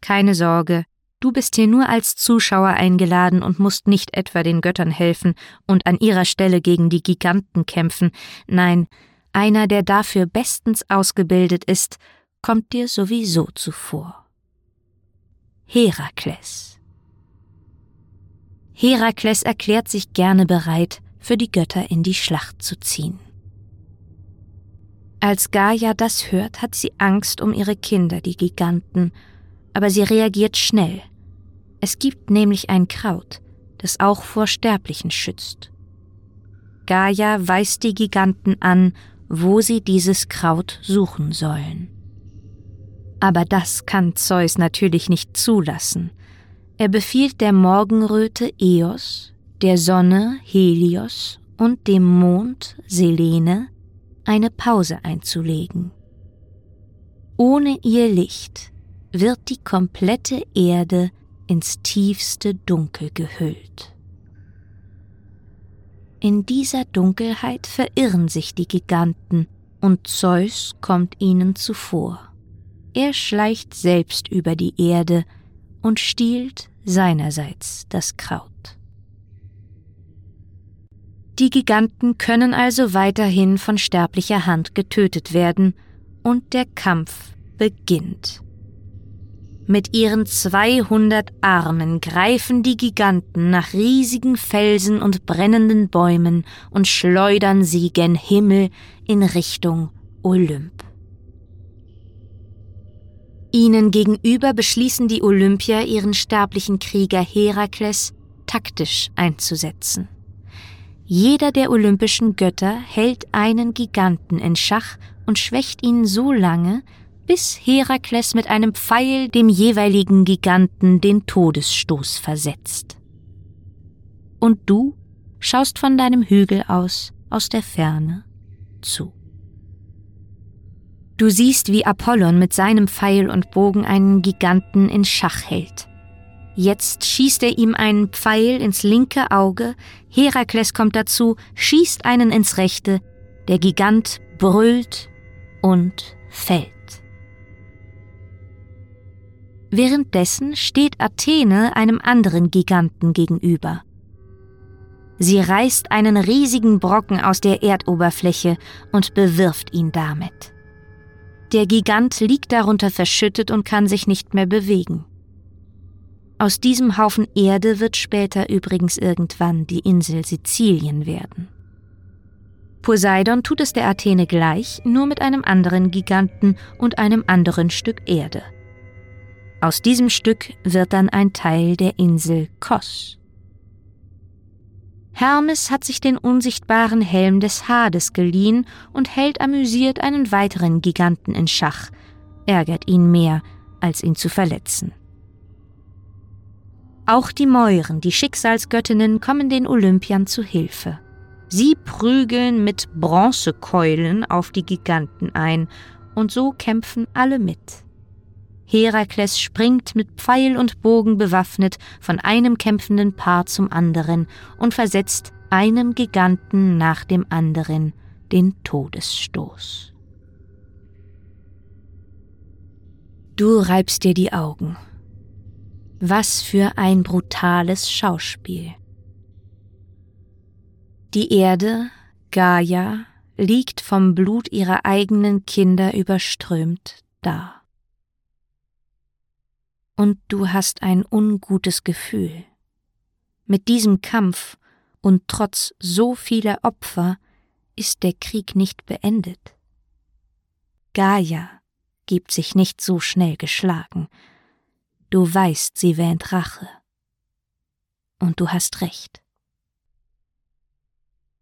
Keine Sorge, Du bist hier nur als Zuschauer eingeladen und musst nicht etwa den Göttern helfen und an ihrer Stelle gegen die Giganten kämpfen. Nein, einer, der dafür bestens ausgebildet ist, kommt dir sowieso zuvor. Herakles. Herakles erklärt sich gerne bereit, für die Götter in die Schlacht zu ziehen. Als Gaia das hört, hat sie Angst um ihre Kinder, die Giganten, aber sie reagiert schnell. Es gibt nämlich ein Kraut, das auch vor Sterblichen schützt. Gaia weist die Giganten an, wo sie dieses Kraut suchen sollen. Aber das kann Zeus natürlich nicht zulassen. Er befiehlt der Morgenröte Eos, der Sonne Helios und dem Mond Selene, eine Pause einzulegen. Ohne ihr Licht wird die komplette Erde ins tiefste Dunkel gehüllt. In dieser Dunkelheit verirren sich die Giganten, und Zeus kommt ihnen zuvor. Er schleicht selbst über die Erde und stiehlt seinerseits das Kraut. Die Giganten können also weiterhin von sterblicher Hand getötet werden, und der Kampf beginnt. Mit ihren 200 Armen greifen die Giganten nach riesigen Felsen und brennenden Bäumen und schleudern sie gen Himmel in Richtung Olymp. Ihnen gegenüber beschließen die Olympier, ihren sterblichen Krieger Herakles taktisch einzusetzen. Jeder der olympischen Götter hält einen Giganten in Schach und schwächt ihn so lange, bis Herakles mit einem Pfeil dem jeweiligen Giganten den Todesstoß versetzt. Und du schaust von deinem Hügel aus, aus der Ferne, zu. Du siehst, wie Apollon mit seinem Pfeil und Bogen einen Giganten in Schach hält. Jetzt schießt er ihm einen Pfeil ins linke Auge, Herakles kommt dazu, schießt einen ins rechte, der Gigant brüllt und fällt. Währenddessen steht Athene einem anderen Giganten gegenüber. Sie reißt einen riesigen Brocken aus der Erdoberfläche und bewirft ihn damit. Der Gigant liegt darunter verschüttet und kann sich nicht mehr bewegen. Aus diesem Haufen Erde wird später übrigens irgendwann die Insel Sizilien werden. Poseidon tut es der Athene gleich, nur mit einem anderen Giganten und einem anderen Stück Erde. Aus diesem Stück wird dann ein Teil der Insel Kos. Hermes hat sich den unsichtbaren Helm des Hades geliehen und hält amüsiert einen weiteren Giganten in Schach, ärgert ihn mehr, als ihn zu verletzen. Auch die Mäuren, die Schicksalsgöttinnen, kommen den Olympiern zu Hilfe. Sie prügeln mit Bronzekeulen auf die Giganten ein, und so kämpfen alle mit. Herakles springt mit Pfeil und Bogen bewaffnet von einem kämpfenden Paar zum anderen und versetzt einem Giganten nach dem anderen den Todesstoß. Du reibst dir die Augen. Was für ein brutales Schauspiel. Die Erde, Gaia, liegt vom Blut ihrer eigenen Kinder überströmt da. Und du hast ein ungutes Gefühl. Mit diesem Kampf und trotz so vieler Opfer ist der Krieg nicht beendet. Gaia gibt sich nicht so schnell geschlagen, Du weißt, sie wähnt Rache. Und du hast recht.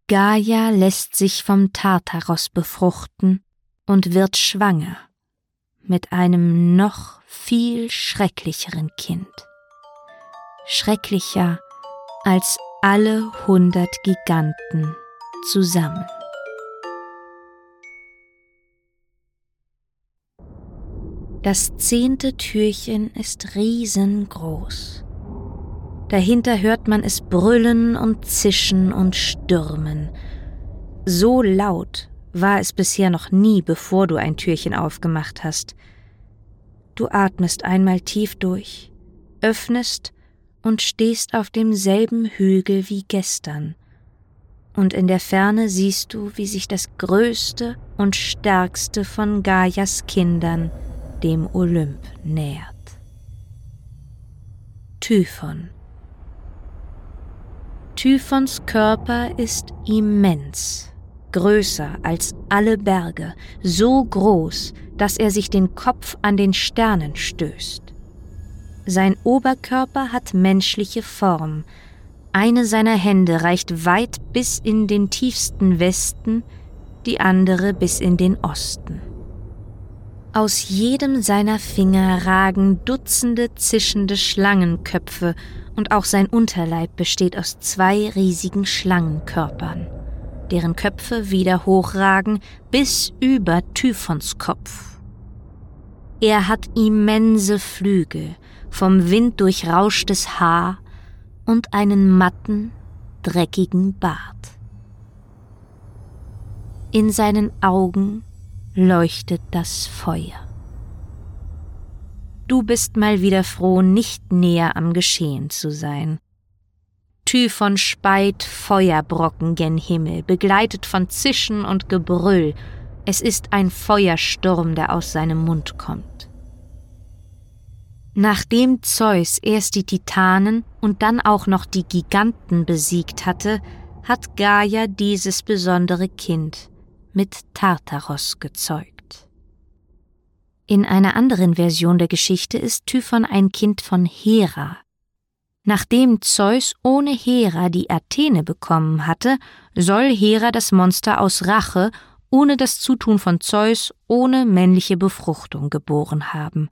Gaia lässt sich vom Tartaros befruchten und wird schwanger mit einem noch viel schrecklicheren Kind. Schrecklicher als alle hundert Giganten zusammen. Das zehnte Türchen ist riesengroß. Dahinter hört man es brüllen und zischen und stürmen. So laut war es bisher noch nie, bevor du ein Türchen aufgemacht hast. Du atmest einmal tief durch, öffnest und stehst auf demselben Hügel wie gestern. Und in der Ferne siehst du, wie sich das größte und stärkste von Gaias Kindern dem Olymp nähert. Typhon Typhons Körper ist immens, größer als alle Berge, so groß, dass er sich den Kopf an den Sternen stößt. Sein Oberkörper hat menschliche Form, eine seiner Hände reicht weit bis in den tiefsten Westen, die andere bis in den Osten. Aus jedem seiner Finger ragen Dutzende zischende Schlangenköpfe und auch sein Unterleib besteht aus zwei riesigen Schlangenkörpern, deren Köpfe wieder hochragen bis über Typhons Kopf. Er hat immense Flügel, vom Wind durchrauschtes Haar und einen matten, dreckigen Bart. In seinen Augen leuchtet das Feuer. Du bist mal wieder froh, nicht näher am Geschehen zu sein. Typhon speit Feuerbrocken gen Himmel, begleitet von Zischen und Gebrüll. Es ist ein Feuersturm, der aus seinem Mund kommt. Nachdem Zeus erst die Titanen und dann auch noch die Giganten besiegt hatte, hat Gaia dieses besondere Kind mit Tartaros gezeugt. In einer anderen Version der Geschichte ist Typhon ein Kind von Hera. Nachdem Zeus ohne Hera die Athene bekommen hatte, soll Hera das Monster aus Rache ohne das Zutun von Zeus ohne männliche Befruchtung geboren haben.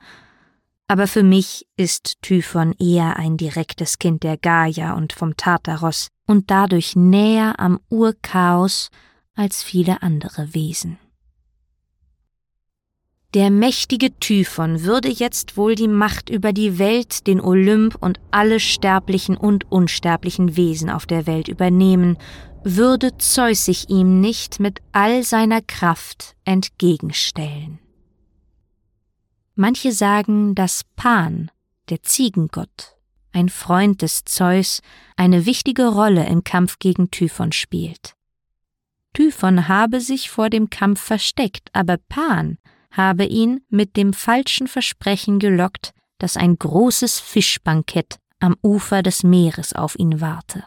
Aber für mich ist Typhon eher ein direktes Kind der Gaia und vom Tartaros und dadurch näher am Urchaos als viele andere Wesen. Der mächtige Typhon würde jetzt wohl die Macht über die Welt, den Olymp und alle sterblichen und unsterblichen Wesen auf der Welt übernehmen, würde Zeus sich ihm nicht mit all seiner Kraft entgegenstellen. Manche sagen, dass Pan, der Ziegengott, ein Freund des Zeus, eine wichtige Rolle im Kampf gegen Typhon spielt. Typhon habe sich vor dem Kampf versteckt, aber Pan habe ihn mit dem falschen Versprechen gelockt, dass ein großes Fischbankett am Ufer des Meeres auf ihn warte.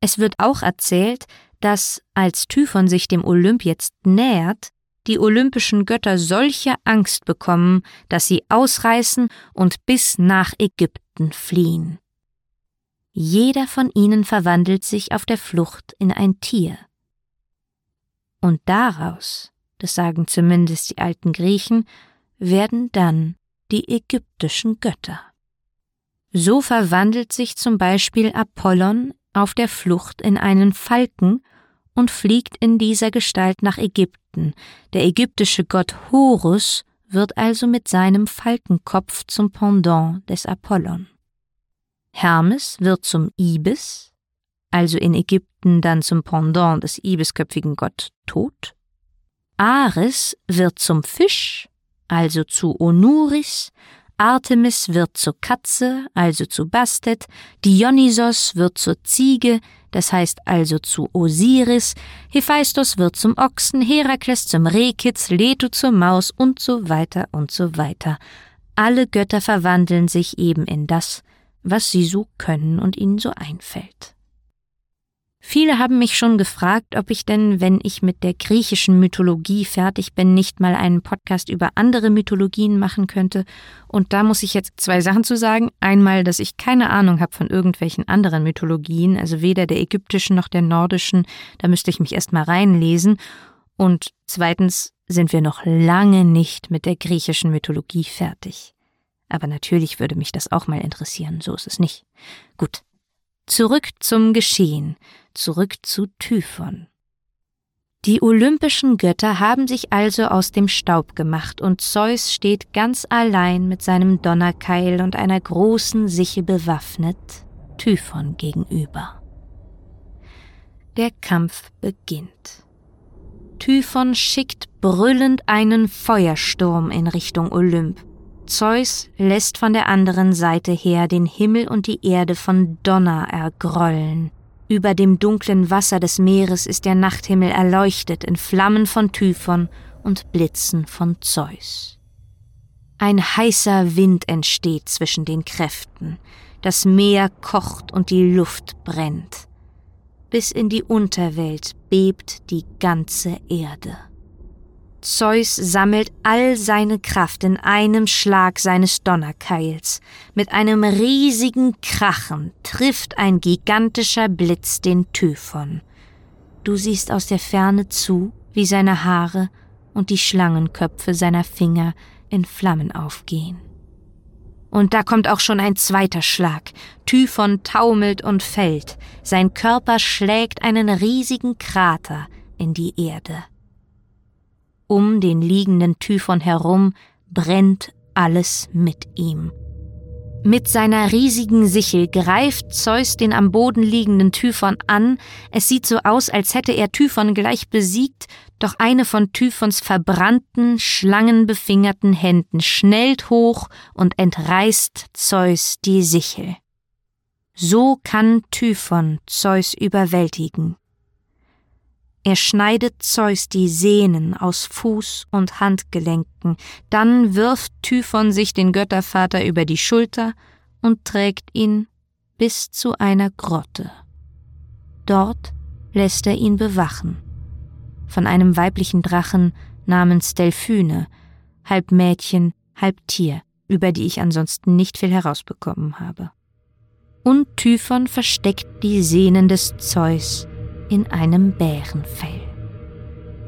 Es wird auch erzählt, dass, als Typhon sich dem Olymp jetzt nähert, die olympischen Götter solche Angst bekommen, dass sie ausreißen und bis nach Ägypten fliehen. Jeder von ihnen verwandelt sich auf der Flucht in ein Tier. Und daraus, das sagen zumindest die alten Griechen, werden dann die ägyptischen Götter. So verwandelt sich zum Beispiel Apollon auf der Flucht in einen Falken und fliegt in dieser Gestalt nach Ägypten. Der ägyptische Gott Horus wird also mit seinem Falkenkopf zum Pendant des Apollon. Hermes wird zum Ibis, also in Ägypten dann zum Pendant des ibisköpfigen Gott Tod. Ares wird zum Fisch, also zu Onuris, Artemis wird zur Katze, also zu Bastet, Dionysos wird zur Ziege, das heißt also zu Osiris, Hephaistos wird zum Ochsen, Herakles zum Rehkitz, Leto zur Maus und so weiter und so weiter. Alle Götter verwandeln sich eben in das, was sie so können und ihnen so einfällt. Viele haben mich schon gefragt, ob ich denn, wenn ich mit der griechischen Mythologie fertig bin, nicht mal einen Podcast über andere Mythologien machen könnte. Und da muss ich jetzt zwei Sachen zu sagen. Einmal, dass ich keine Ahnung habe von irgendwelchen anderen Mythologien, also weder der ägyptischen noch der nordischen. Da müsste ich mich erst mal reinlesen. Und zweitens sind wir noch lange nicht mit der griechischen Mythologie fertig. Aber natürlich würde mich das auch mal interessieren, so ist es nicht. Gut. Zurück zum Geschehen zurück zu Typhon. Die olympischen Götter haben sich also aus dem Staub gemacht, und Zeus steht ganz allein mit seinem Donnerkeil und einer großen Sichel bewaffnet Typhon gegenüber. Der Kampf beginnt. Typhon schickt brüllend einen Feuersturm in Richtung Olymp. Zeus lässt von der anderen Seite her den Himmel und die Erde von Donner ergrollen. Über dem dunklen Wasser des Meeres ist der Nachthimmel erleuchtet in Flammen von Typhon und Blitzen von Zeus. Ein heißer Wind entsteht zwischen den Kräften, das Meer kocht und die Luft brennt. Bis in die Unterwelt bebt die ganze Erde. Zeus sammelt all seine Kraft in einem Schlag seines Donnerkeils. Mit einem riesigen Krachen trifft ein gigantischer Blitz den Typhon. Du siehst aus der Ferne zu, wie seine Haare und die Schlangenköpfe seiner Finger in Flammen aufgehen. Und da kommt auch schon ein zweiter Schlag. Typhon taumelt und fällt. Sein Körper schlägt einen riesigen Krater in die Erde. Um den liegenden Typhon herum brennt alles mit ihm. Mit seiner riesigen Sichel greift Zeus den am Boden liegenden Typhon an. Es sieht so aus, als hätte er Typhon gleich besiegt, doch eine von Typhons verbrannten, schlangenbefingerten Händen schnellt hoch und entreißt Zeus die Sichel. So kann Typhon Zeus überwältigen. Er schneidet Zeus die Sehnen aus Fuß und Handgelenken, dann wirft Typhon sich den Göttervater über die Schulter und trägt ihn bis zu einer Grotte. Dort lässt er ihn bewachen. Von einem weiblichen Drachen namens Delphyne, halb Mädchen, halb Tier, über die ich ansonsten nicht viel herausbekommen habe. Und Typhon versteckt die Sehnen des Zeus in einem Bärenfell.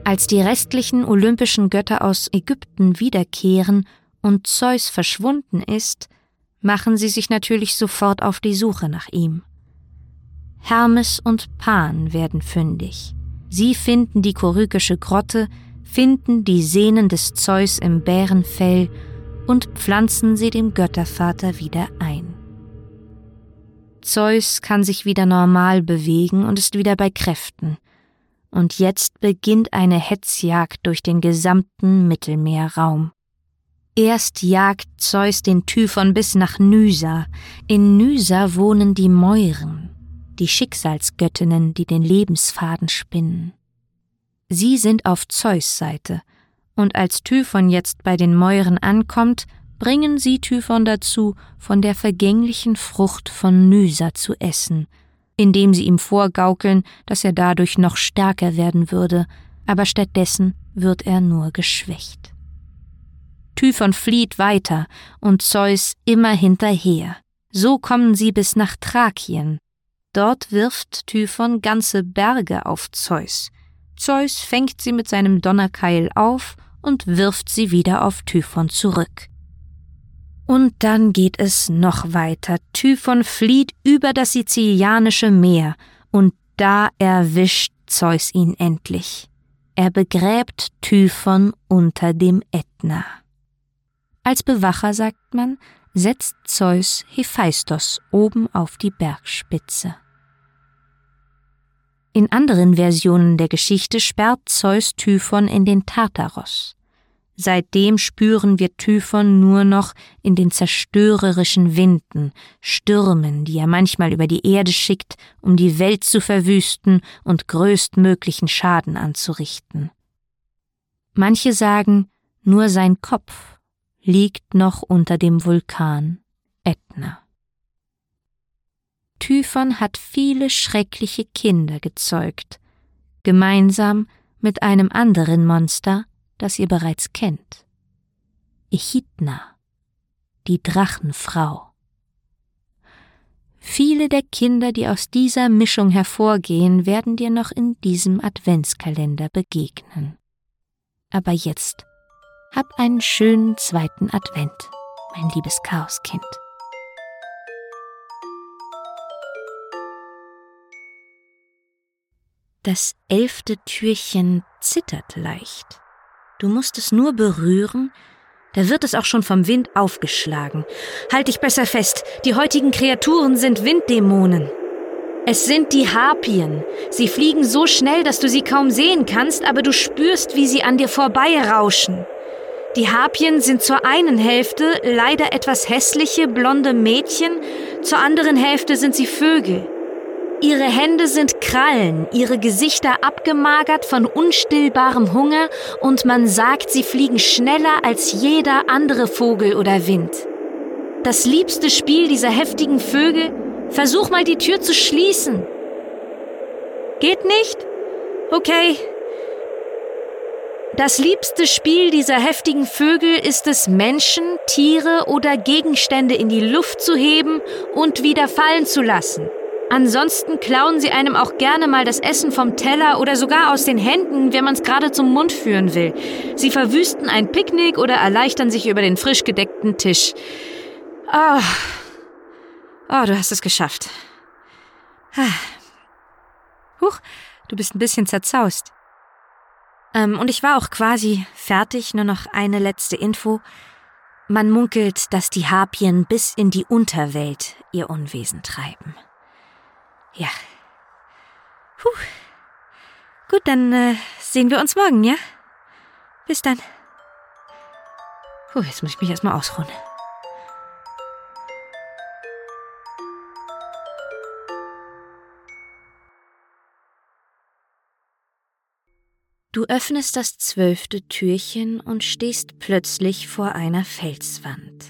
Als die restlichen olympischen Götter aus Ägypten wiederkehren und Zeus verschwunden ist, machen sie sich natürlich sofort auf die Suche nach ihm. Hermes und Pan werden fündig. Sie finden die korykische Grotte, finden die Sehnen des Zeus im Bärenfell und pflanzen sie dem Göttervater wieder ein. Zeus kann sich wieder normal bewegen und ist wieder bei Kräften. Und jetzt beginnt eine Hetzjagd durch den gesamten Mittelmeerraum. Erst jagt Zeus den Typhon bis nach Nysa. In Nysa wohnen die Mäuren, die Schicksalsgöttinnen, die den Lebensfaden spinnen. Sie sind auf Zeus Seite, und als Typhon jetzt bei den Mäuren ankommt, bringen sie Typhon dazu, von der vergänglichen Frucht von Nysa zu essen, indem sie ihm vorgaukeln, dass er dadurch noch stärker werden würde, aber stattdessen wird er nur geschwächt. Typhon flieht weiter und Zeus immer hinterher. So kommen sie bis nach Thrakien. Dort wirft Typhon ganze Berge auf Zeus. Zeus fängt sie mit seinem Donnerkeil auf und wirft sie wieder auf Typhon zurück. Und dann geht es noch weiter. Typhon flieht über das sizilianische Meer, und da erwischt Zeus ihn endlich. Er begräbt Typhon unter dem Ätna. Als Bewacher, sagt man, setzt Zeus Hephaistos oben auf die Bergspitze. In anderen Versionen der Geschichte sperrt Zeus Typhon in den Tartaros. Seitdem spüren wir Typhon nur noch in den zerstörerischen Winden, Stürmen, die er manchmal über die Erde schickt, um die Welt zu verwüsten und größtmöglichen Schaden anzurichten. Manche sagen, nur sein Kopf liegt noch unter dem Vulkan Ätna. Typhon hat viele schreckliche Kinder gezeugt, gemeinsam mit einem anderen Monster, das ihr bereits kennt. Echidna, die Drachenfrau. Viele der Kinder, die aus dieser Mischung hervorgehen, werden dir noch in diesem Adventskalender begegnen. Aber jetzt hab einen schönen zweiten Advent, mein liebes Chaoskind. Das elfte Türchen zittert leicht. Du musst es nur berühren, da wird es auch schon vom Wind aufgeschlagen. Halt dich besser fest, die heutigen Kreaturen sind Winddämonen. Es sind die Harpien. Sie fliegen so schnell, dass du sie kaum sehen kannst, aber du spürst, wie sie an dir vorbeirauschen. Die Harpien sind zur einen Hälfte leider etwas hässliche blonde Mädchen, zur anderen Hälfte sind sie Vögel. Ihre Hände sind Krallen, ihre Gesichter abgemagert von unstillbarem Hunger und man sagt, sie fliegen schneller als jeder andere Vogel oder Wind. Das liebste Spiel dieser heftigen Vögel? Versuch mal die Tür zu schließen. Geht nicht? Okay. Das liebste Spiel dieser heftigen Vögel ist es, Menschen, Tiere oder Gegenstände in die Luft zu heben und wieder fallen zu lassen. Ansonsten klauen sie einem auch gerne mal das Essen vom Teller oder sogar aus den Händen, wenn man es gerade zum Mund führen will. Sie verwüsten ein Picknick oder erleichtern sich über den frisch gedeckten Tisch. Oh. Oh, du hast es geschafft. Ah. Huch, du bist ein bisschen zerzaust. Ähm, und ich war auch quasi fertig, nur noch eine letzte Info. Man munkelt, dass die Harpien bis in die Unterwelt ihr Unwesen treiben. Ja. Puh. Gut, dann äh, sehen wir uns morgen, ja? Bis dann. Puh, jetzt muss ich mich erstmal ausruhen. Du öffnest das zwölfte Türchen und stehst plötzlich vor einer Felswand.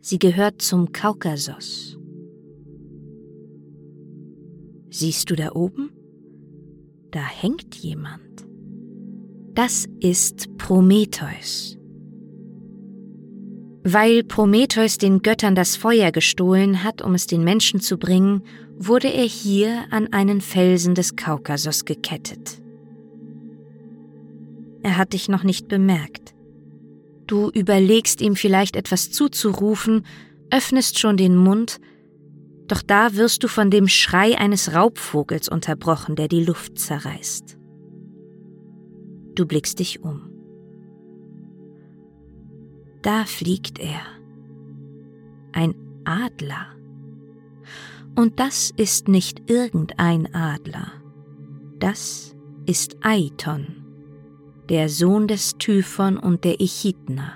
Sie gehört zum Kaukasus. Siehst du da oben? Da hängt jemand. Das ist Prometheus. Weil Prometheus den Göttern das Feuer gestohlen hat, um es den Menschen zu bringen, wurde er hier an einen Felsen des Kaukasus gekettet. Er hat dich noch nicht bemerkt. Du überlegst ihm vielleicht etwas zuzurufen, öffnest schon den Mund, doch da wirst du von dem Schrei eines Raubvogels unterbrochen, der die Luft zerreißt. Du blickst dich um. Da fliegt er. Ein Adler. Und das ist nicht irgendein Adler. Das ist Aiton, der Sohn des Typhon und der Echidna,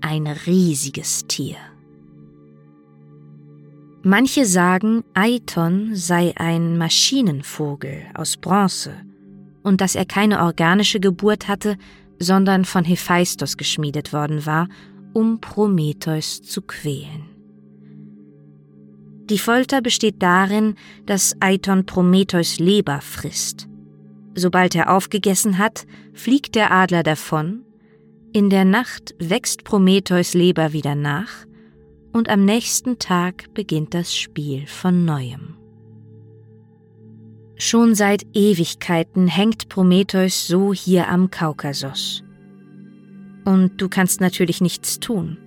ein riesiges Tier. Manche sagen, Aiton sei ein Maschinenvogel aus Bronze und dass er keine organische Geburt hatte, sondern von Hephaistos geschmiedet worden war, um Prometheus zu quälen. Die Folter besteht darin, dass Aiton Prometheus Leber frisst. Sobald er aufgegessen hat, fliegt der Adler davon, in der Nacht wächst Prometheus Leber wieder nach, und am nächsten Tag beginnt das Spiel von neuem. Schon seit Ewigkeiten hängt Prometheus so hier am Kaukasus. Und du kannst natürlich nichts tun.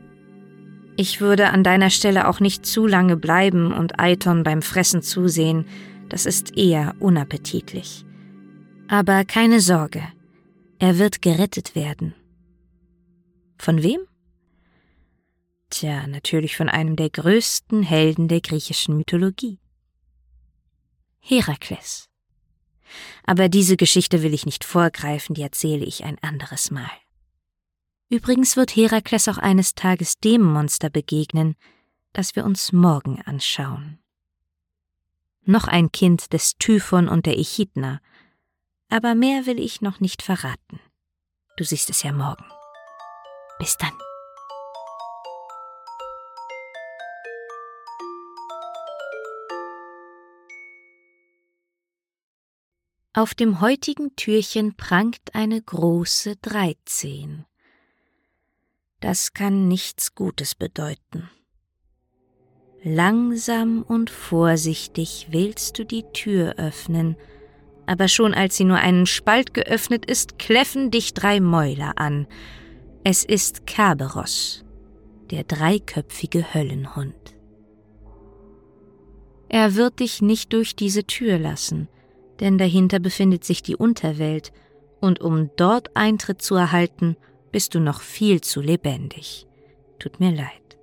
Ich würde an deiner Stelle auch nicht zu lange bleiben und Aiton beim Fressen zusehen, das ist eher unappetitlich. Aber keine Sorge, er wird gerettet werden. Von wem? Tja, natürlich von einem der größten Helden der griechischen Mythologie. Herakles. Aber diese Geschichte will ich nicht vorgreifen, die erzähle ich ein anderes Mal. Übrigens wird Herakles auch eines Tages dem Monster begegnen, das wir uns morgen anschauen. Noch ein Kind des Typhon und der Echidna, aber mehr will ich noch nicht verraten. Du siehst es ja morgen. Bis dann. Auf dem heutigen Türchen prangt eine große Dreizehn. Das kann nichts Gutes bedeuten. Langsam und vorsichtig willst du die Tür öffnen, aber schon als sie nur einen Spalt geöffnet ist, kläffen dich drei Mäuler an. Es ist Kerberos, der dreiköpfige Höllenhund. Er wird dich nicht durch diese Tür lassen, denn dahinter befindet sich die Unterwelt, und um dort Eintritt zu erhalten, bist du noch viel zu lebendig. Tut mir leid.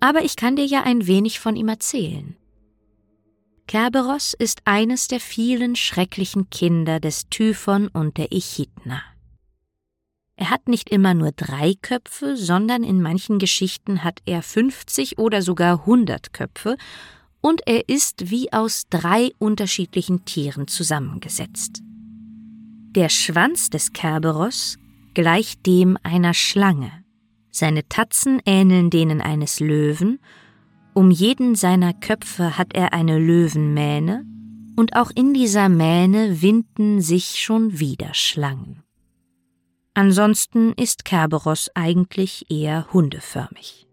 Aber ich kann dir ja ein wenig von ihm erzählen. Kerberos ist eines der vielen schrecklichen Kinder des Typhon und der Echidna. Er hat nicht immer nur drei Köpfe, sondern in manchen Geschichten hat er 50 oder sogar 100 Köpfe und er ist wie aus drei unterschiedlichen Tieren zusammengesetzt. Der Schwanz des Kerberos gleicht dem einer Schlange. Seine Tatzen ähneln denen eines Löwen. Um jeden seiner Köpfe hat er eine Löwenmähne, und auch in dieser Mähne winden sich schon wieder Schlangen. Ansonsten ist Kerberos eigentlich eher hundeförmig.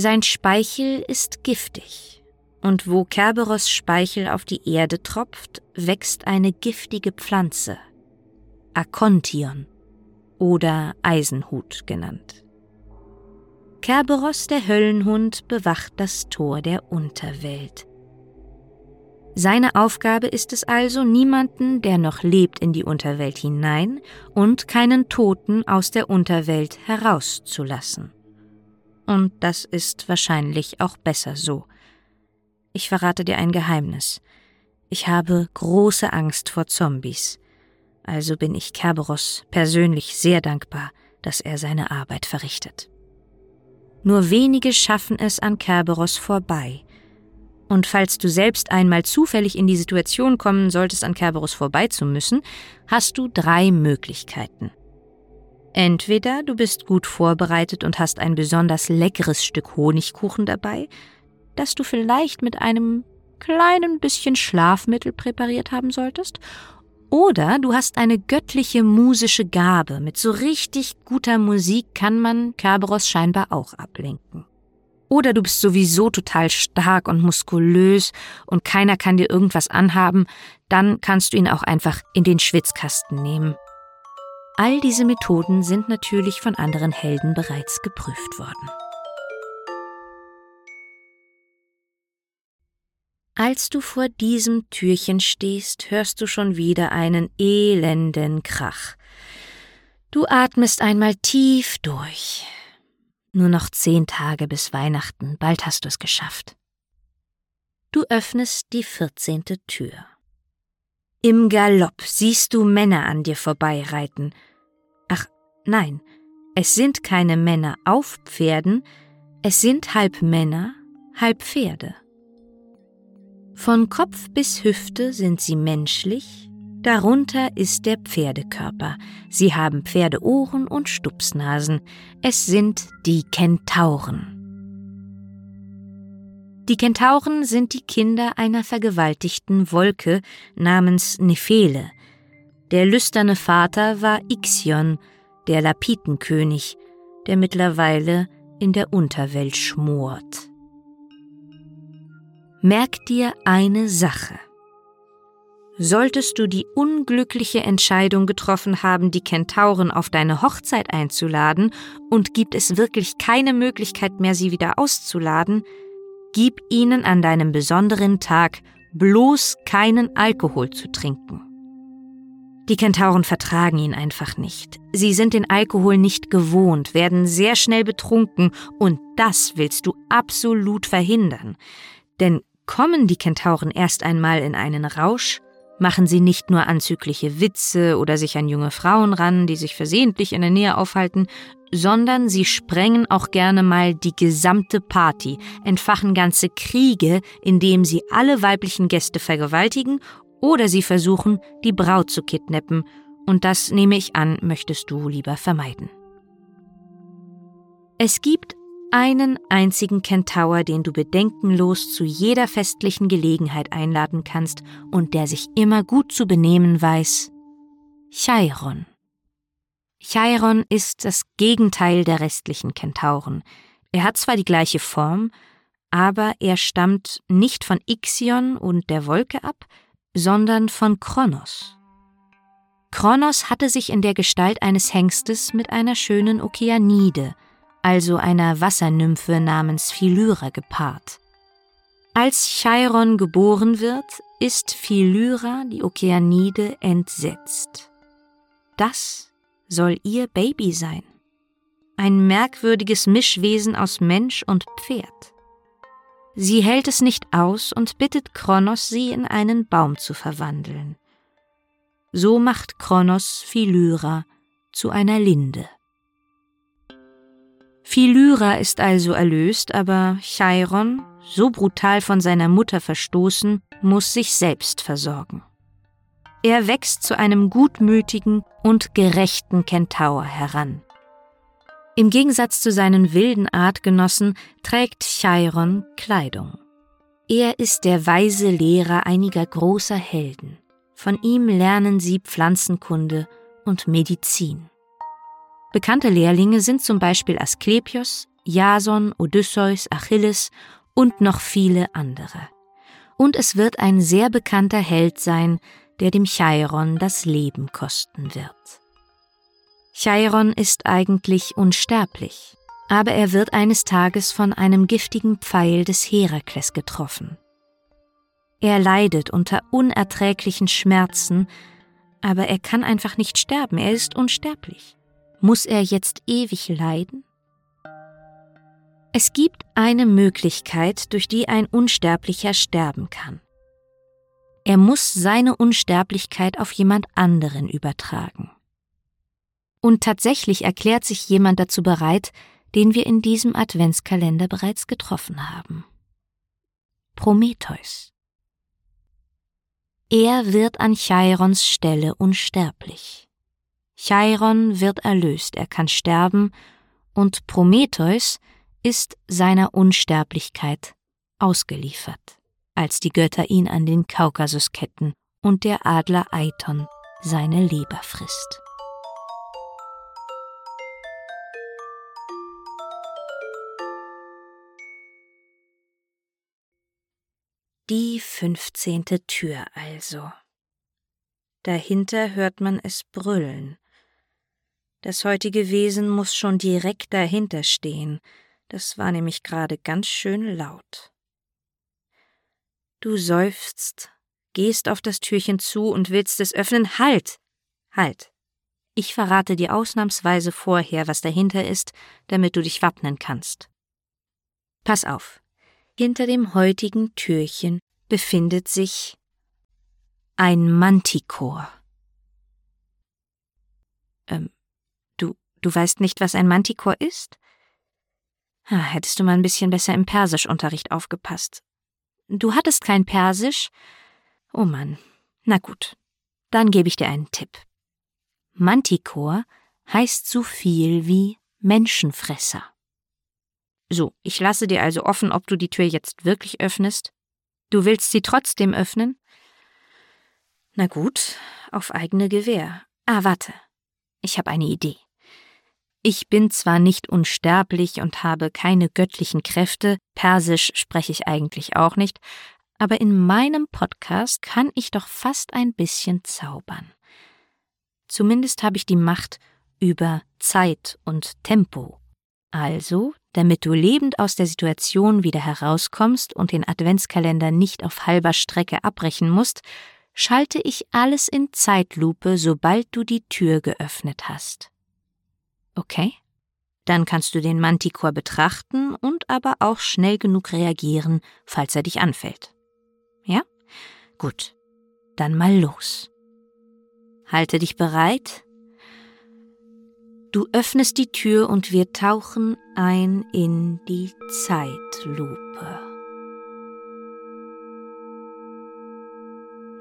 Sein Speichel ist giftig und wo Kerberos Speichel auf die Erde tropft, wächst eine giftige Pflanze, Akontion oder Eisenhut genannt. Kerberos, der Höllenhund, bewacht das Tor der Unterwelt. Seine Aufgabe ist es also, niemanden, der noch lebt, in die Unterwelt hinein und keinen Toten aus der Unterwelt herauszulassen. Und das ist wahrscheinlich auch besser so, ich verrate dir ein Geheimnis. Ich habe große Angst vor Zombies. Also bin ich Kerberos persönlich sehr dankbar, dass er seine Arbeit verrichtet. Nur wenige schaffen es an Kerberos vorbei. Und falls du selbst einmal zufällig in die Situation kommen solltest, an Kerberos vorbei zu müssen, hast du drei Möglichkeiten. Entweder du bist gut vorbereitet und hast ein besonders leckeres Stück Honigkuchen dabei, das du vielleicht mit einem kleinen bisschen Schlafmittel präpariert haben solltest, oder du hast eine göttliche musische Gabe. Mit so richtig guter Musik kann man Kerberos scheinbar auch ablenken. Oder du bist sowieso total stark und muskulös und keiner kann dir irgendwas anhaben, dann kannst du ihn auch einfach in den Schwitzkasten nehmen. All diese Methoden sind natürlich von anderen Helden bereits geprüft worden. Als du vor diesem Türchen stehst, hörst du schon wieder einen elenden Krach. Du atmest einmal tief durch. Nur noch zehn Tage bis Weihnachten, bald hast du es geschafft. Du öffnest die vierzehnte Tür. Im Galopp siehst du Männer an dir vorbeireiten. Nein, es sind keine Männer auf Pferden, es sind halb Männer, halb Pferde. Von Kopf bis Hüfte sind sie menschlich, darunter ist der Pferdekörper. Sie haben Pferdeohren und Stupsnasen. Es sind die Kentauren. Die Kentauren sind die Kinder einer vergewaltigten Wolke namens Nephele. Der lüsterne Vater war Ixion, der Lapitenkönig, der mittlerweile in der Unterwelt schmort. Merk dir eine Sache. Solltest du die unglückliche Entscheidung getroffen haben, die Kentauren auf deine Hochzeit einzuladen, und gibt es wirklich keine Möglichkeit mehr, sie wieder auszuladen, gib ihnen an deinem besonderen Tag bloß keinen Alkohol zu trinken. Die Kentauren vertragen ihn einfach nicht. Sie sind den Alkohol nicht gewohnt, werden sehr schnell betrunken, und das willst du absolut verhindern. Denn Kommen die Kentauren erst einmal in einen Rausch, machen sie nicht nur anzügliche Witze oder sich an junge Frauen ran, die sich versehentlich in der Nähe aufhalten, sondern sie sprengen auch gerne mal die gesamte Party, entfachen ganze Kriege, indem sie alle weiblichen Gäste vergewaltigen oder sie versuchen, die Braut zu kidnappen, und das nehme ich an, möchtest du lieber vermeiden. Es gibt einen einzigen Kentaur, den du bedenkenlos zu jeder festlichen Gelegenheit einladen kannst und der sich immer gut zu benehmen weiß, Chiron. Chiron ist das Gegenteil der restlichen Kentauren. Er hat zwar die gleiche Form, aber er stammt nicht von Ixion und der Wolke ab, sondern von Kronos. Kronos hatte sich in der Gestalt eines Hengstes mit einer schönen Okeanide, also einer Wassernymphe namens Philyra, gepaart. Als Chiron geboren wird, ist Philyra, die Okeanide, entsetzt. Das soll ihr Baby sein. Ein merkwürdiges Mischwesen aus Mensch und Pferd. Sie hält es nicht aus und bittet Kronos, sie in einen Baum zu verwandeln. So macht Kronos Philyra zu einer Linde. Philyra ist also erlöst, aber Chiron, so brutal von seiner Mutter verstoßen, muss sich selbst versorgen. Er wächst zu einem gutmütigen und gerechten Kentaur heran. Im Gegensatz zu seinen wilden Artgenossen trägt Chiron Kleidung. Er ist der weise Lehrer einiger großer Helden. Von ihm lernen sie Pflanzenkunde und Medizin. Bekannte Lehrlinge sind zum Beispiel Asklepios, Jason, Odysseus, Achilles und noch viele andere. Und es wird ein sehr bekannter Held sein, der dem Chiron das Leben kosten wird. Chiron ist eigentlich unsterblich, aber er wird eines Tages von einem giftigen Pfeil des Herakles getroffen. Er leidet unter unerträglichen Schmerzen, aber er kann einfach nicht sterben, er ist unsterblich. Muss er jetzt ewig leiden? Es gibt eine Möglichkeit, durch die ein Unsterblicher sterben kann. Er muss seine Unsterblichkeit auf jemand anderen übertragen. Und tatsächlich erklärt sich jemand dazu bereit, den wir in diesem Adventskalender bereits getroffen haben. Prometheus. Er wird an Chirons Stelle unsterblich. Chiron wird erlöst, er kann sterben, und Prometheus ist seiner Unsterblichkeit ausgeliefert, als die Götter ihn an den Kaukasus ketten und der Adler Aiton seine Leber frisst. Die fünfzehnte Tür also. Dahinter hört man es brüllen, das heutige Wesen muss schon direkt dahinter stehen, das war nämlich gerade ganz schön laut. Du seufzt, gehst auf das Türchen zu und willst es öffnen. Halt! Halt! Ich verrate dir ausnahmsweise vorher, was dahinter ist, damit du dich wappnen kannst. Pass auf. Hinter dem heutigen Türchen befindet sich Ein Manticore. Ähm, du, du weißt nicht, was ein Manticore ist? Ha, hättest du mal ein bisschen besser im Persischunterricht aufgepasst. Du hattest kein Persisch? Oh Mann. Na gut. Dann gebe ich dir einen Tipp. Manticore heißt so viel wie Menschenfresser. So, ich lasse dir also offen, ob du die Tür jetzt wirklich öffnest. Du willst sie trotzdem öffnen? Na gut, auf eigene Gewähr. Ah, warte. Ich habe eine Idee. Ich bin zwar nicht unsterblich und habe keine göttlichen Kräfte, Persisch spreche ich eigentlich auch nicht, aber in meinem Podcast kann ich doch fast ein bisschen zaubern. Zumindest habe ich die Macht über Zeit und Tempo. Also, damit du lebend aus der Situation wieder herauskommst und den Adventskalender nicht auf halber Strecke abbrechen musst, schalte ich alles in Zeitlupe, sobald du die Tür geöffnet hast. Okay? Dann kannst du den Manticore betrachten und aber auch schnell genug reagieren, falls er dich anfällt. Ja? Gut. Dann mal los. Halte dich bereit Du öffnest die Tür und wir tauchen ein in die Zeitlupe.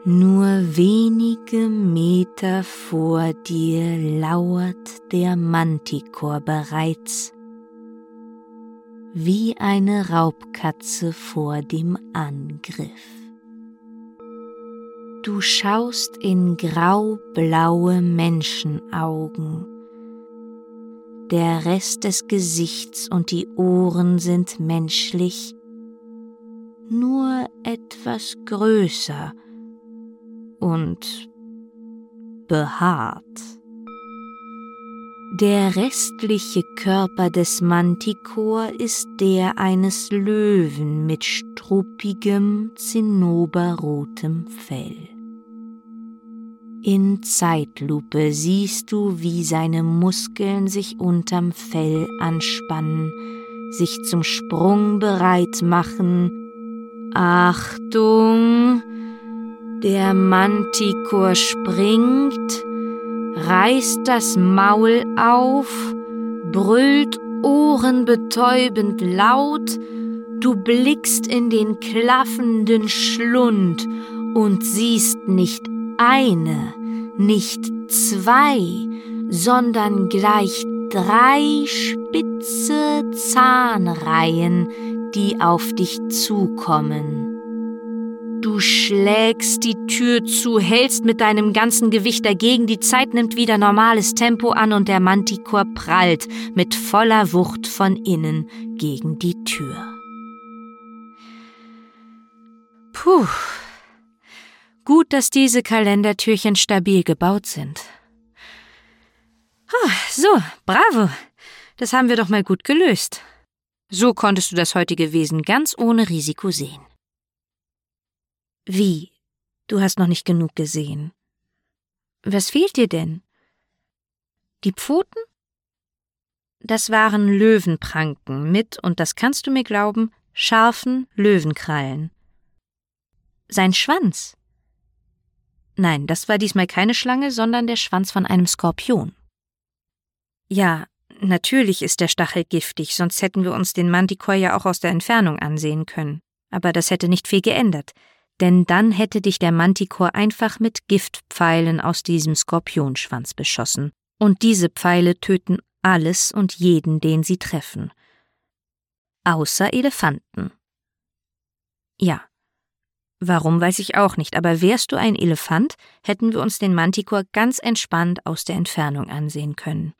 Nur wenige Meter vor dir lauert der Manticore bereits, wie eine Raubkatze vor dem Angriff. Du schaust in graublaue Menschenaugen der Rest des Gesichts und die Ohren sind menschlich, nur etwas größer und behaart. Der restliche Körper des Manticore ist der eines Löwen mit struppigem, zinnoberrotem Fell. In Zeitlupe siehst du, wie seine Muskeln sich unterm Fell anspannen, sich zum Sprung bereit machen. Achtung! Der Manticore springt, reißt das Maul auf, brüllt ohrenbetäubend laut, du blickst in den klaffenden Schlund und siehst nicht eine, nicht zwei, sondern gleich drei spitze Zahnreihen, die auf dich zukommen. Du schlägst die Tür zu, hältst mit deinem ganzen Gewicht dagegen, die Zeit nimmt wieder normales Tempo an und der Manticore prallt mit voller Wucht von innen gegen die Tür. Puh. Gut, dass diese Kalendertürchen stabil gebaut sind. Oh, so, bravo. Das haben wir doch mal gut gelöst. So konntest du das heutige Wesen ganz ohne Risiko sehen. Wie? Du hast noch nicht genug gesehen. Was fehlt dir denn? Die Pfoten? Das waren Löwenpranken mit, und das kannst du mir glauben, scharfen Löwenkrallen. Sein Schwanz? Nein, das war diesmal keine Schlange, sondern der Schwanz von einem Skorpion. Ja, natürlich ist der Stachel giftig, sonst hätten wir uns den Manticore ja auch aus der Entfernung ansehen können. Aber das hätte nicht viel geändert, denn dann hätte dich der Manticore einfach mit Giftpfeilen aus diesem Skorpionschwanz beschossen. Und diese Pfeile töten alles und jeden, den sie treffen. Außer Elefanten. Ja, Warum weiß ich auch nicht, aber wärst du ein Elefant, hätten wir uns den Manticore ganz entspannt aus der Entfernung ansehen können.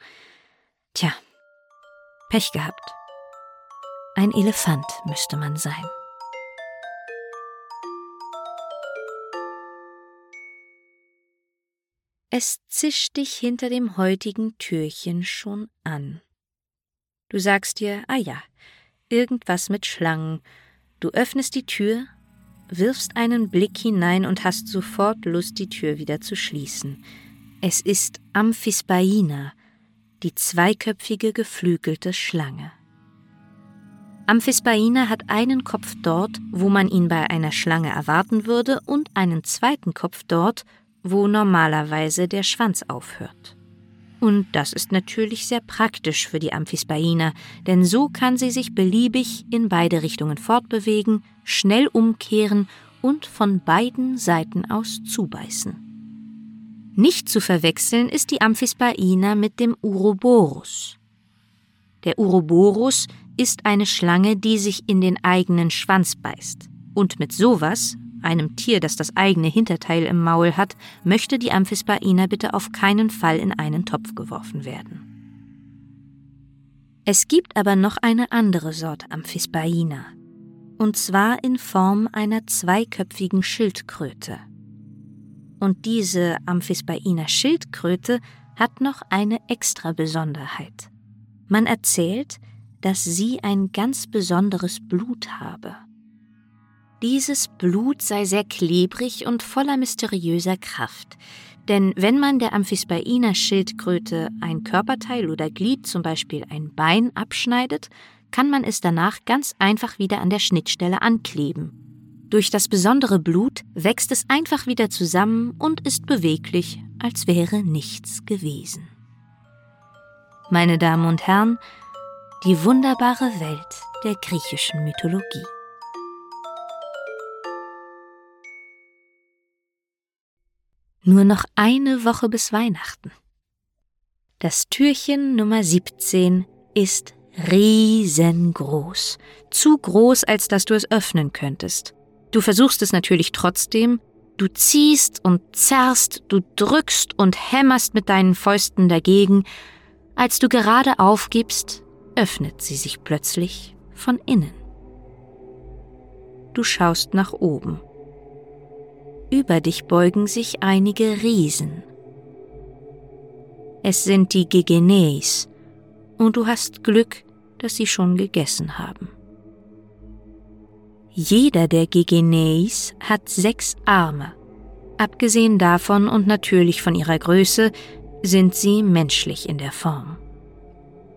Tja, Pech gehabt. Ein Elefant müsste man sein. Es zischt dich hinter dem heutigen Türchen schon an. Du sagst dir, ah ja, irgendwas mit Schlangen. Du öffnest die Tür wirfst einen Blick hinein und hast sofort Lust, die Tür wieder zu schließen. Es ist Amphisbaina, die zweiköpfige geflügelte Schlange. Amphisbaina hat einen Kopf dort, wo man ihn bei einer Schlange erwarten würde, und einen zweiten Kopf dort, wo normalerweise der Schwanz aufhört. Und das ist natürlich sehr praktisch für die Amphisbaina, denn so kann sie sich beliebig in beide Richtungen fortbewegen, schnell umkehren und von beiden Seiten aus zubeißen. Nicht zu verwechseln ist die Amphisbaina mit dem Uroboros. Der Uroboros ist eine Schlange, die sich in den eigenen Schwanz beißt. Und mit sowas, einem Tier, das das eigene Hinterteil im Maul hat, möchte die Amphisbaina bitte auf keinen Fall in einen Topf geworfen werden. Es gibt aber noch eine andere Sorte Amphisbaina, und zwar in Form einer zweiköpfigen Schildkröte. Und diese Amphisbaina Schildkröte hat noch eine extra Besonderheit. Man erzählt, dass sie ein ganz besonderes Blut habe. Dieses Blut sei sehr klebrig und voller mysteriöser Kraft. Denn wenn man der Amphisbaina-Schildkröte ein Körperteil oder Glied, zum Beispiel ein Bein, abschneidet, kann man es danach ganz einfach wieder an der Schnittstelle ankleben. Durch das besondere Blut wächst es einfach wieder zusammen und ist beweglich, als wäre nichts gewesen. Meine Damen und Herren, die wunderbare Welt der griechischen Mythologie. Nur noch eine Woche bis Weihnachten. Das Türchen Nummer 17 ist riesengroß. Zu groß, als dass du es öffnen könntest. Du versuchst es natürlich trotzdem. Du ziehst und zerrst, du drückst und hämmerst mit deinen Fäusten dagegen. Als du gerade aufgibst, öffnet sie sich plötzlich von innen. Du schaust nach oben. Über dich beugen sich einige Riesen. Es sind die Gegenes, und du hast Glück, dass sie schon gegessen haben. Jeder der Gegenes hat sechs Arme. Abgesehen davon und natürlich von ihrer Größe sind sie menschlich in der Form.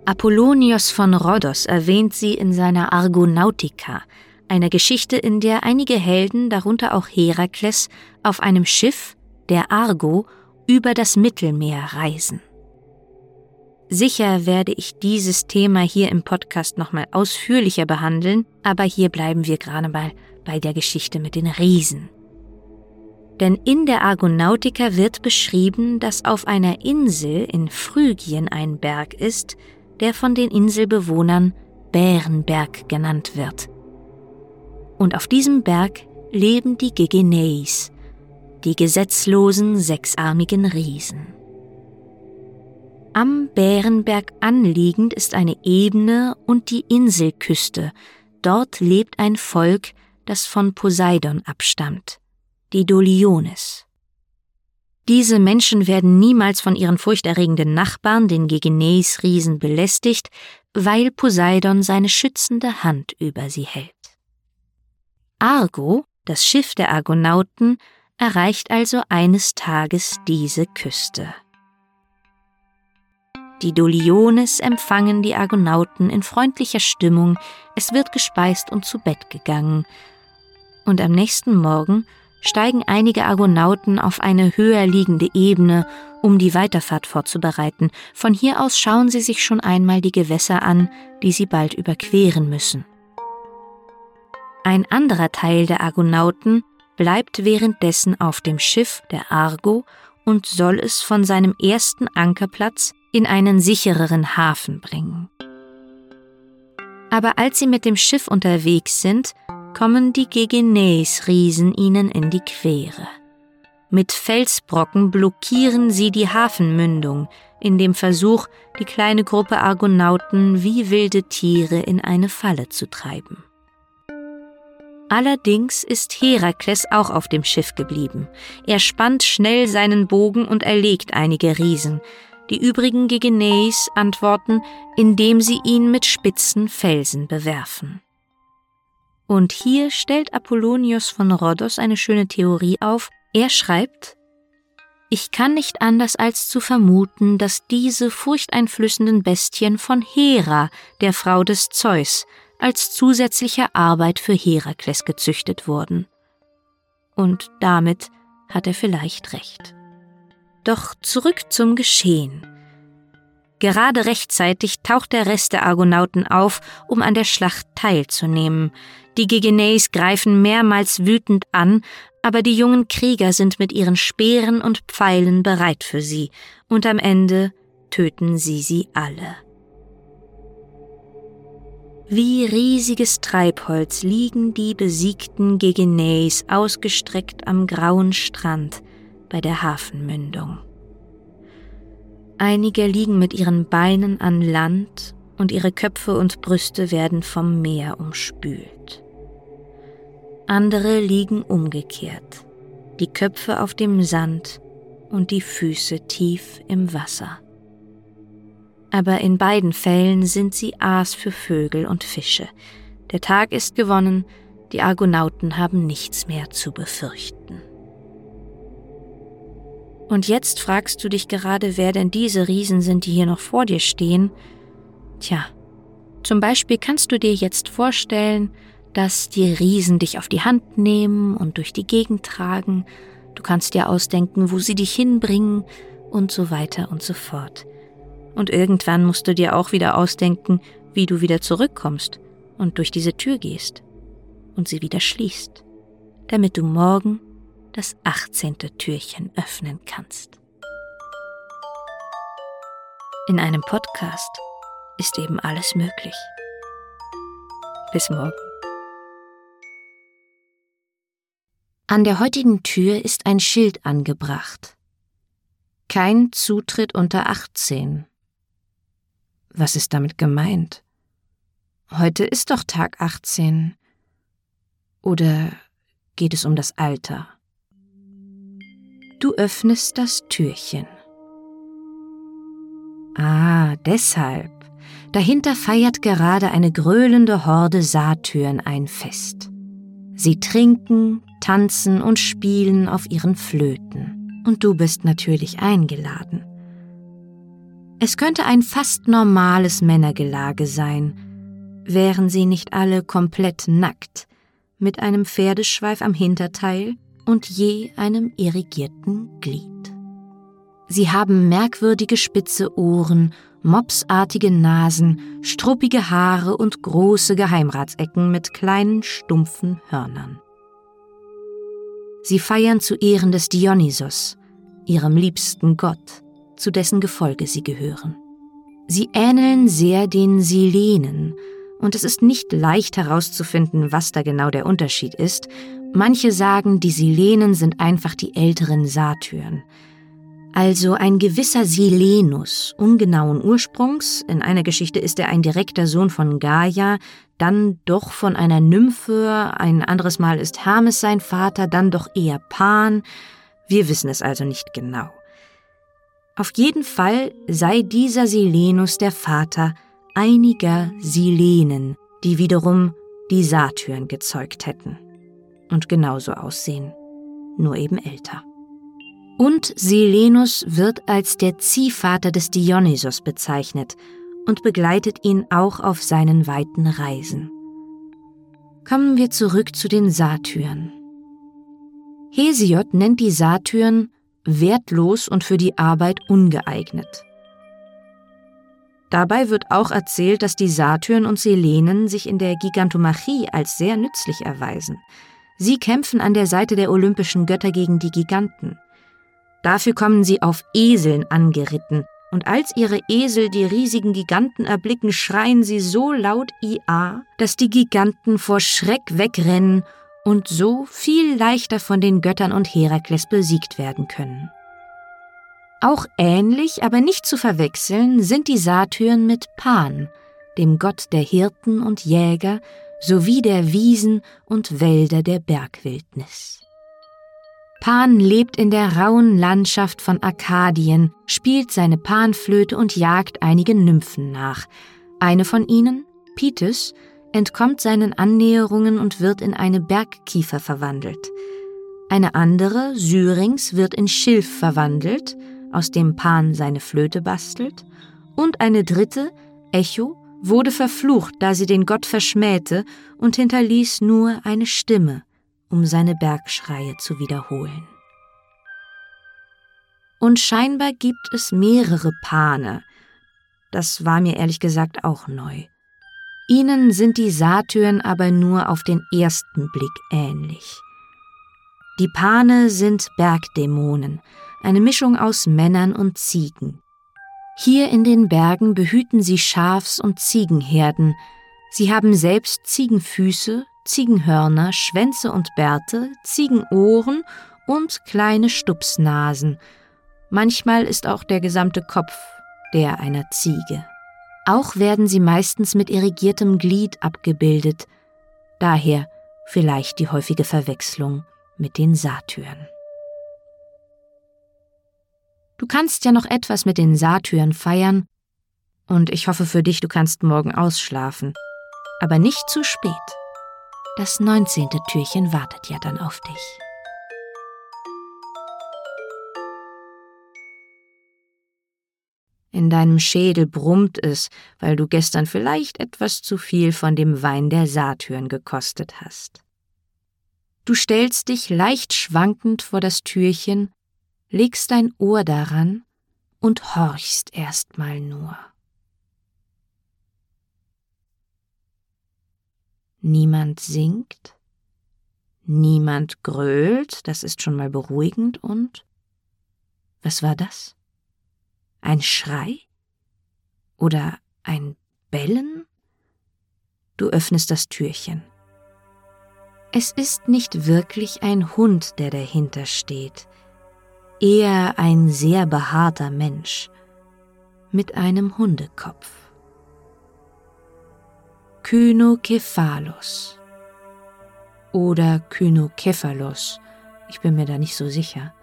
Apollonios von Rhodos erwähnt sie in seiner Argonautica, einer Geschichte, in der einige Helden, darunter auch Herakles, auf einem Schiff, der Argo, über das Mittelmeer reisen. Sicher werde ich dieses Thema hier im Podcast nochmal ausführlicher behandeln, aber hier bleiben wir gerade mal bei der Geschichte mit den Riesen. Denn in der Argonautica wird beschrieben, dass auf einer Insel in Phrygien ein Berg ist, der von den Inselbewohnern Bärenberg genannt wird und auf diesem Berg leben die Gegeneis, die gesetzlosen sechsarmigen Riesen. Am Bärenberg anliegend ist eine Ebene und die Inselküste. Dort lebt ein Volk, das von Poseidon abstammt, die Doliones. Diese Menschen werden niemals von ihren furchterregenden Nachbarn, den Gegeneis-Riesen, belästigt, weil Poseidon seine schützende Hand über sie hält. Argo, das Schiff der Argonauten, erreicht also eines Tages diese Küste. Die Doliones empfangen die Argonauten in freundlicher Stimmung, es wird gespeist und zu Bett gegangen. Und am nächsten Morgen steigen einige Argonauten auf eine höher liegende Ebene, um die Weiterfahrt vorzubereiten. Von hier aus schauen sie sich schon einmal die Gewässer an, die sie bald überqueren müssen. Ein anderer Teil der Argonauten bleibt währenddessen auf dem Schiff der Argo und soll es von seinem ersten Ankerplatz in einen sichereren Hafen bringen. Aber als sie mit dem Schiff unterwegs sind, kommen die Gegenes-Riesen ihnen in die Quere. Mit Felsbrocken blockieren sie die Hafenmündung, in dem Versuch, die kleine Gruppe Argonauten wie wilde Tiere in eine Falle zu treiben. Allerdings ist Herakles auch auf dem Schiff geblieben. Er spannt schnell seinen Bogen und erlegt einige Riesen. Die übrigen Gegeneis antworten, indem sie ihn mit spitzen Felsen bewerfen. Und hier stellt Apollonius von Rhodos eine schöne Theorie auf. Er schreibt, ich kann nicht anders als zu vermuten, dass diese furchteinflößenden Bestien von Hera, der Frau des Zeus, als zusätzliche Arbeit für Herakles gezüchtet wurden. Und damit hat er vielleicht recht. Doch zurück zum Geschehen. Gerade rechtzeitig taucht der Rest der Argonauten auf, um an der Schlacht teilzunehmen. Die Gegeneis greifen mehrmals wütend an, aber die jungen Krieger sind mit ihren Speeren und Pfeilen bereit für sie, und am Ende töten sie sie alle. Wie riesiges Treibholz liegen die besiegten Gegeneis ausgestreckt am grauen Strand bei der Hafenmündung. Einige liegen mit ihren Beinen an Land und ihre Köpfe und Brüste werden vom Meer umspült. Andere liegen umgekehrt, die Köpfe auf dem Sand und die Füße tief im Wasser aber in beiden Fällen sind sie Aas für Vögel und Fische. Der Tag ist gewonnen, die Argonauten haben nichts mehr zu befürchten. Und jetzt fragst du dich gerade, wer denn diese Riesen sind, die hier noch vor dir stehen. Tja, zum Beispiel kannst du dir jetzt vorstellen, dass die Riesen dich auf die Hand nehmen und durch die Gegend tragen. Du kannst dir ausdenken, wo sie dich hinbringen und so weiter und so fort. Und irgendwann musst du dir auch wieder ausdenken, wie du wieder zurückkommst und durch diese Tür gehst und sie wieder schließt, damit du morgen das 18. Türchen öffnen kannst. In einem Podcast ist eben alles möglich. Bis morgen. An der heutigen Tür ist ein Schild angebracht. Kein Zutritt unter 18. Was ist damit gemeint? Heute ist doch Tag 18. Oder geht es um das Alter? Du öffnest das Türchen. Ah, deshalb. Dahinter feiert gerade eine gröhlende Horde Satyren ein Fest. Sie trinken, tanzen und spielen auf ihren Flöten. Und du bist natürlich eingeladen. Es könnte ein fast normales Männergelage sein, wären sie nicht alle komplett nackt, mit einem Pferdeschweif am Hinterteil und je einem irrigierten Glied. Sie haben merkwürdige spitze Ohren, mopsartige Nasen, struppige Haare und große Geheimratsecken mit kleinen stumpfen Hörnern. Sie feiern zu Ehren des Dionysos, ihrem liebsten Gott, zu dessen Gefolge sie gehören. Sie ähneln sehr den Silenen, und es ist nicht leicht herauszufinden, was da genau der Unterschied ist. Manche sagen, die Silenen sind einfach die älteren Satyren. Also ein gewisser Silenus, ungenauen Ursprungs, in einer Geschichte ist er ein direkter Sohn von Gaia, dann doch von einer Nymphe, ein anderes Mal ist Hermes sein Vater, dann doch eher Pan. Wir wissen es also nicht genau. Auf jeden Fall sei dieser Silenus der Vater einiger Silenen, die wiederum die Satyren gezeugt hätten und genauso aussehen, nur eben älter. Und Silenus wird als der Ziehvater des Dionysos bezeichnet und begleitet ihn auch auf seinen weiten Reisen. Kommen wir zurück zu den Satyren. Hesiod nennt die Satyren wertlos und für die Arbeit ungeeignet. Dabei wird auch erzählt, dass die Satyren und Selenen sich in der Gigantomachie als sehr nützlich erweisen. Sie kämpfen an der Seite der olympischen Götter gegen die Giganten. Dafür kommen sie auf Eseln angeritten, und als ihre Esel die riesigen Giganten erblicken, schreien sie so laut Ia, dass die Giganten vor Schreck wegrennen und so viel leichter von den Göttern und Herakles besiegt werden können. Auch ähnlich, aber nicht zu verwechseln, sind die Satyren mit Pan, dem Gott der Hirten und Jäger sowie der Wiesen und Wälder der Bergwildnis. Pan lebt in der rauen Landschaft von Arkadien, spielt seine Panflöte und jagt einigen Nymphen nach. Eine von ihnen, Pitis, entkommt seinen Annäherungen und wird in eine Bergkiefer verwandelt. Eine andere, Syrinx, wird in Schilf verwandelt, aus dem Pan seine Flöte bastelt, und eine dritte, Echo, wurde verflucht, da sie den Gott verschmähte und hinterließ nur eine Stimme, um seine Bergschreie zu wiederholen. Und scheinbar gibt es mehrere Pane. Das war mir ehrlich gesagt auch neu. Ihnen sind die Satyren aber nur auf den ersten Blick ähnlich. Die Pane sind Bergdämonen, eine Mischung aus Männern und Ziegen. Hier in den Bergen behüten sie Schafs- und Ziegenherden. Sie haben selbst Ziegenfüße, Ziegenhörner, Schwänze und Bärte, Ziegenohren und kleine Stupsnasen – Manchmal ist auch der gesamte Kopf der einer Ziege. Auch werden sie meistens mit irrigiertem Glied abgebildet, daher vielleicht die häufige Verwechslung mit den Satyren. Du kannst ja noch etwas mit den Satyren feiern, und ich hoffe für dich, du kannst morgen ausschlafen, aber nicht zu spät. Das neunzehnte Türchen wartet ja dann auf dich. In deinem Schädel brummt es, weil du gestern vielleicht etwas zu viel von dem Wein der Satyren gekostet hast. Du stellst dich leicht schwankend vor das Türchen, legst dein Ohr daran und horchst erstmal nur. Niemand singt, niemand grölt, das ist schon mal beruhigend und was war das? Ein Schrei? Oder ein Bellen? Du öffnest das Türchen. Es ist nicht wirklich ein Hund, der dahinter steht, eher ein sehr behaarter Mensch mit einem Hundekopf. Kynokephalos oder Kynokephalos, ich bin mir da nicht so sicher.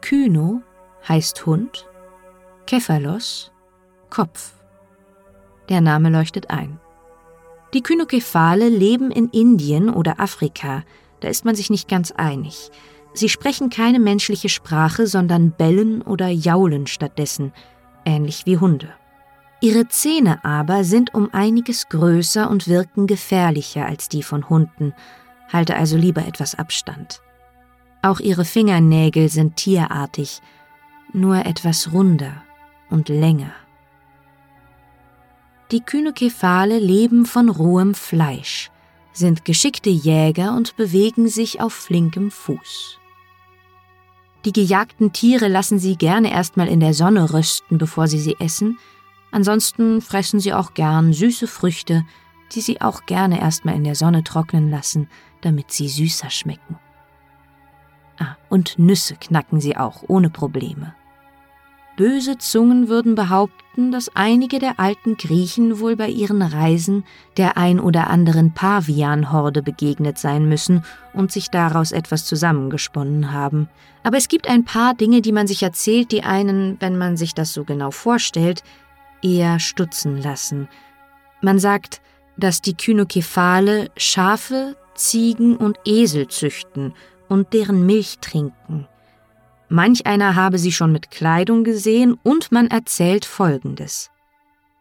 Kyno heißt Hund Kephalos, Kopf. Der Name leuchtet ein. Die Kynokephale leben in Indien oder Afrika, da ist man sich nicht ganz einig. Sie sprechen keine menschliche Sprache, sondern bellen oder jaulen stattdessen, ähnlich wie Hunde. Ihre Zähne aber sind um einiges größer und wirken gefährlicher als die von Hunden, halte also lieber etwas Abstand. Auch ihre Fingernägel sind tierartig, nur etwas runder und länger. Die Kynokephale leben von rohem Fleisch, sind geschickte Jäger und bewegen sich auf flinkem Fuß. Die gejagten Tiere lassen sie gerne erstmal in der Sonne rösten, bevor sie sie essen, ansonsten fressen sie auch gern süße Früchte, die sie auch gerne erstmal in der Sonne trocknen lassen, damit sie süßer schmecken. Ah, und Nüsse knacken sie auch ohne Probleme. Böse Zungen würden behaupten, dass einige der alten Griechen wohl bei ihren Reisen der ein oder anderen Pavianhorde begegnet sein müssen und sich daraus etwas zusammengesponnen haben. Aber es gibt ein paar Dinge, die man sich erzählt, die einen, wenn man sich das so genau vorstellt, eher stutzen lassen. Man sagt, dass die Kynokephale Schafe, Ziegen und Esel züchten und deren Milch trinken. Manch einer habe sie schon mit Kleidung gesehen und man erzählt Folgendes.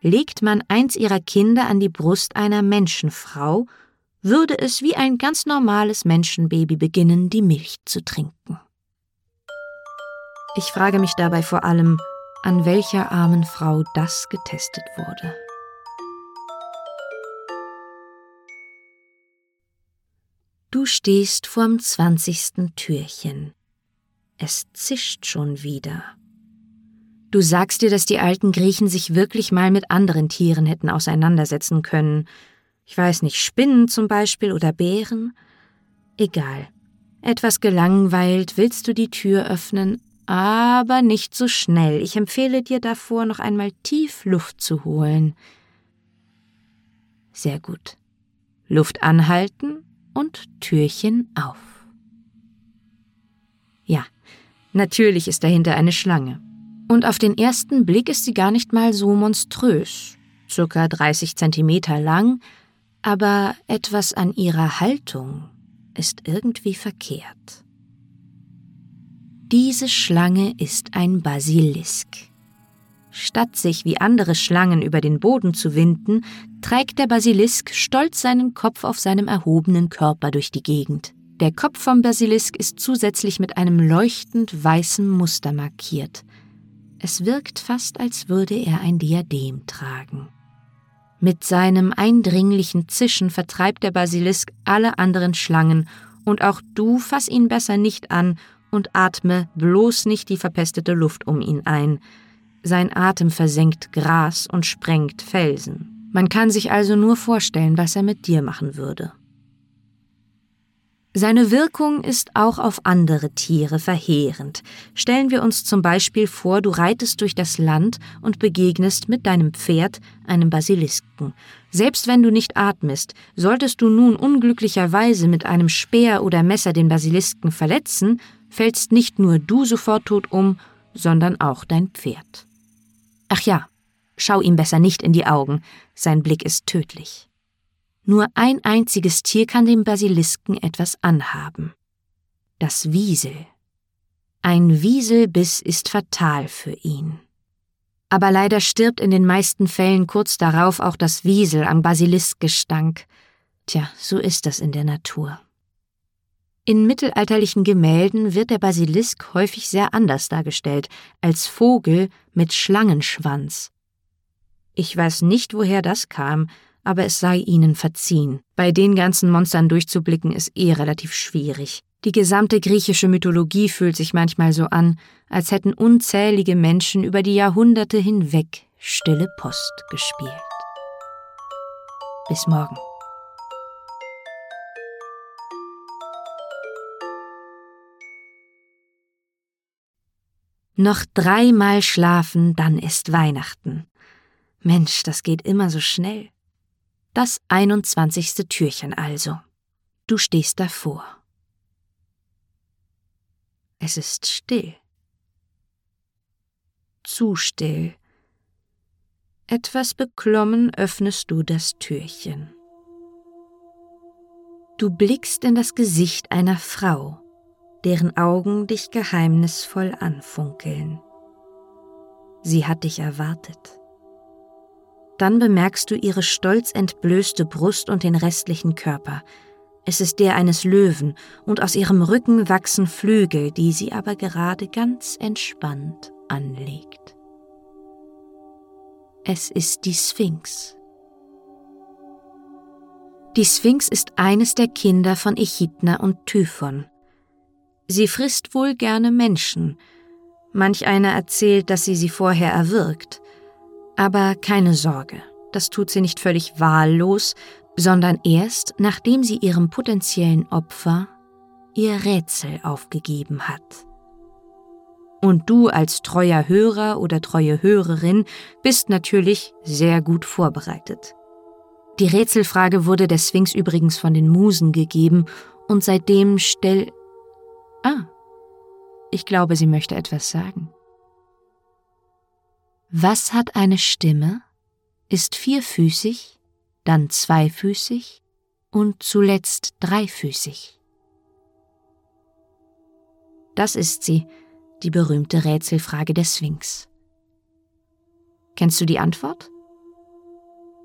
Legt man eins ihrer Kinder an die Brust einer Menschenfrau, würde es wie ein ganz normales Menschenbaby beginnen, die Milch zu trinken. Ich frage mich dabei vor allem, an welcher armen Frau das getestet wurde. Du stehst vorm zwanzigsten Türchen. Es zischt schon wieder. Du sagst dir, dass die alten Griechen sich wirklich mal mit anderen Tieren hätten auseinandersetzen können. Ich weiß nicht, Spinnen zum Beispiel oder Bären? Egal. Etwas gelangweilt willst du die Tür öffnen, aber nicht so schnell. Ich empfehle dir davor, noch einmal tief Luft zu holen. Sehr gut. Luft anhalten und Türchen auf. Natürlich ist dahinter eine Schlange. Und auf den ersten Blick ist sie gar nicht mal so monströs, circa 30 Zentimeter lang, aber etwas an ihrer Haltung ist irgendwie verkehrt. Diese Schlange ist ein Basilisk. Statt sich wie andere Schlangen über den Boden zu winden, trägt der Basilisk stolz seinen Kopf auf seinem erhobenen Körper durch die Gegend. Der Kopf vom Basilisk ist zusätzlich mit einem leuchtend weißen Muster markiert. Es wirkt fast, als würde er ein Diadem tragen. Mit seinem eindringlichen Zischen vertreibt der Basilisk alle anderen Schlangen, und auch du fass ihn besser nicht an und atme bloß nicht die verpestete Luft um ihn ein. Sein Atem versenkt Gras und sprengt Felsen. Man kann sich also nur vorstellen, was er mit dir machen würde. Seine Wirkung ist auch auf andere Tiere verheerend. Stellen wir uns zum Beispiel vor, du reitest durch das Land und begegnest mit deinem Pferd einem Basilisken. Selbst wenn du nicht atmest, solltest du nun unglücklicherweise mit einem Speer oder Messer den Basilisken verletzen, fällst nicht nur du sofort tot um, sondern auch dein Pferd. Ach ja, schau ihm besser nicht in die Augen, sein Blick ist tödlich. Nur ein einziges Tier kann dem Basilisken etwas anhaben. Das Wiesel. Ein Wieselbiss ist fatal für ihn. Aber leider stirbt in den meisten Fällen kurz darauf auch das Wiesel am Basiliskgestank. Tja, so ist das in der Natur. In mittelalterlichen Gemälden wird der Basilisk häufig sehr anders dargestellt, als Vogel mit Schlangenschwanz. Ich weiß nicht, woher das kam, aber es sei ihnen verziehen. Bei den ganzen Monstern durchzublicken ist eh relativ schwierig. Die gesamte griechische Mythologie fühlt sich manchmal so an, als hätten unzählige Menschen über die Jahrhunderte hinweg stille Post gespielt. Bis morgen. Noch dreimal schlafen, dann ist Weihnachten. Mensch, das geht immer so schnell. Das 21. Türchen also. Du stehst davor. Es ist still. Zu still. Etwas beklommen öffnest du das Türchen. Du blickst in das Gesicht einer Frau, deren Augen dich geheimnisvoll anfunkeln. Sie hat dich erwartet. Dann bemerkst du ihre stolz entblößte Brust und den restlichen Körper. Es ist der eines Löwen, und aus ihrem Rücken wachsen Flügel, die sie aber gerade ganz entspannt anlegt. Es ist die Sphinx. Die Sphinx ist eines der Kinder von Echidna und Typhon. Sie frisst wohl gerne Menschen. Manch einer erzählt, dass sie sie vorher erwürgt. Aber keine Sorge, das tut sie nicht völlig wahllos, sondern erst nachdem sie ihrem potenziellen Opfer ihr Rätsel aufgegeben hat. Und du als treuer Hörer oder treue Hörerin bist natürlich sehr gut vorbereitet. Die Rätselfrage wurde der Sphinx übrigens von den Musen gegeben und seitdem stell... Ah, ich glaube, sie möchte etwas sagen. Was hat eine Stimme, ist vierfüßig, dann zweifüßig und zuletzt dreifüßig? Das ist sie, die berühmte Rätselfrage der Sphinx. Kennst du die Antwort?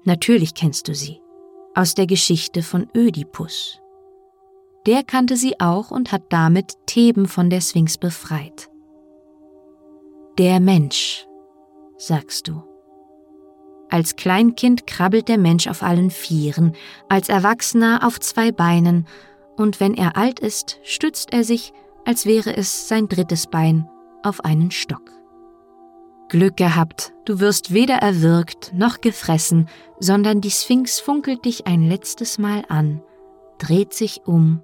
Natürlich kennst du sie, aus der Geschichte von Ödipus. Der kannte sie auch und hat damit Theben von der Sphinx befreit. Der Mensch sagst du. Als Kleinkind krabbelt der Mensch auf allen Vieren, als Erwachsener auf zwei Beinen, und wenn er alt ist, stützt er sich, als wäre es sein drittes Bein, auf einen Stock. Glück gehabt, du wirst weder erwürgt noch gefressen, sondern die Sphinx funkelt dich ein letztes Mal an, dreht sich um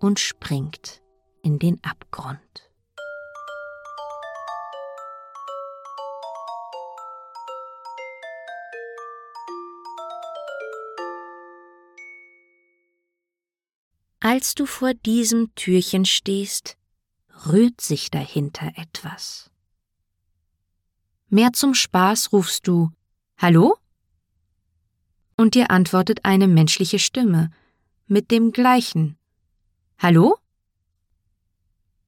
und springt in den Abgrund. Als du vor diesem Türchen stehst, rührt sich dahinter etwas. Mehr zum Spaß rufst du Hallo? Und dir antwortet eine menschliche Stimme mit dem gleichen Hallo?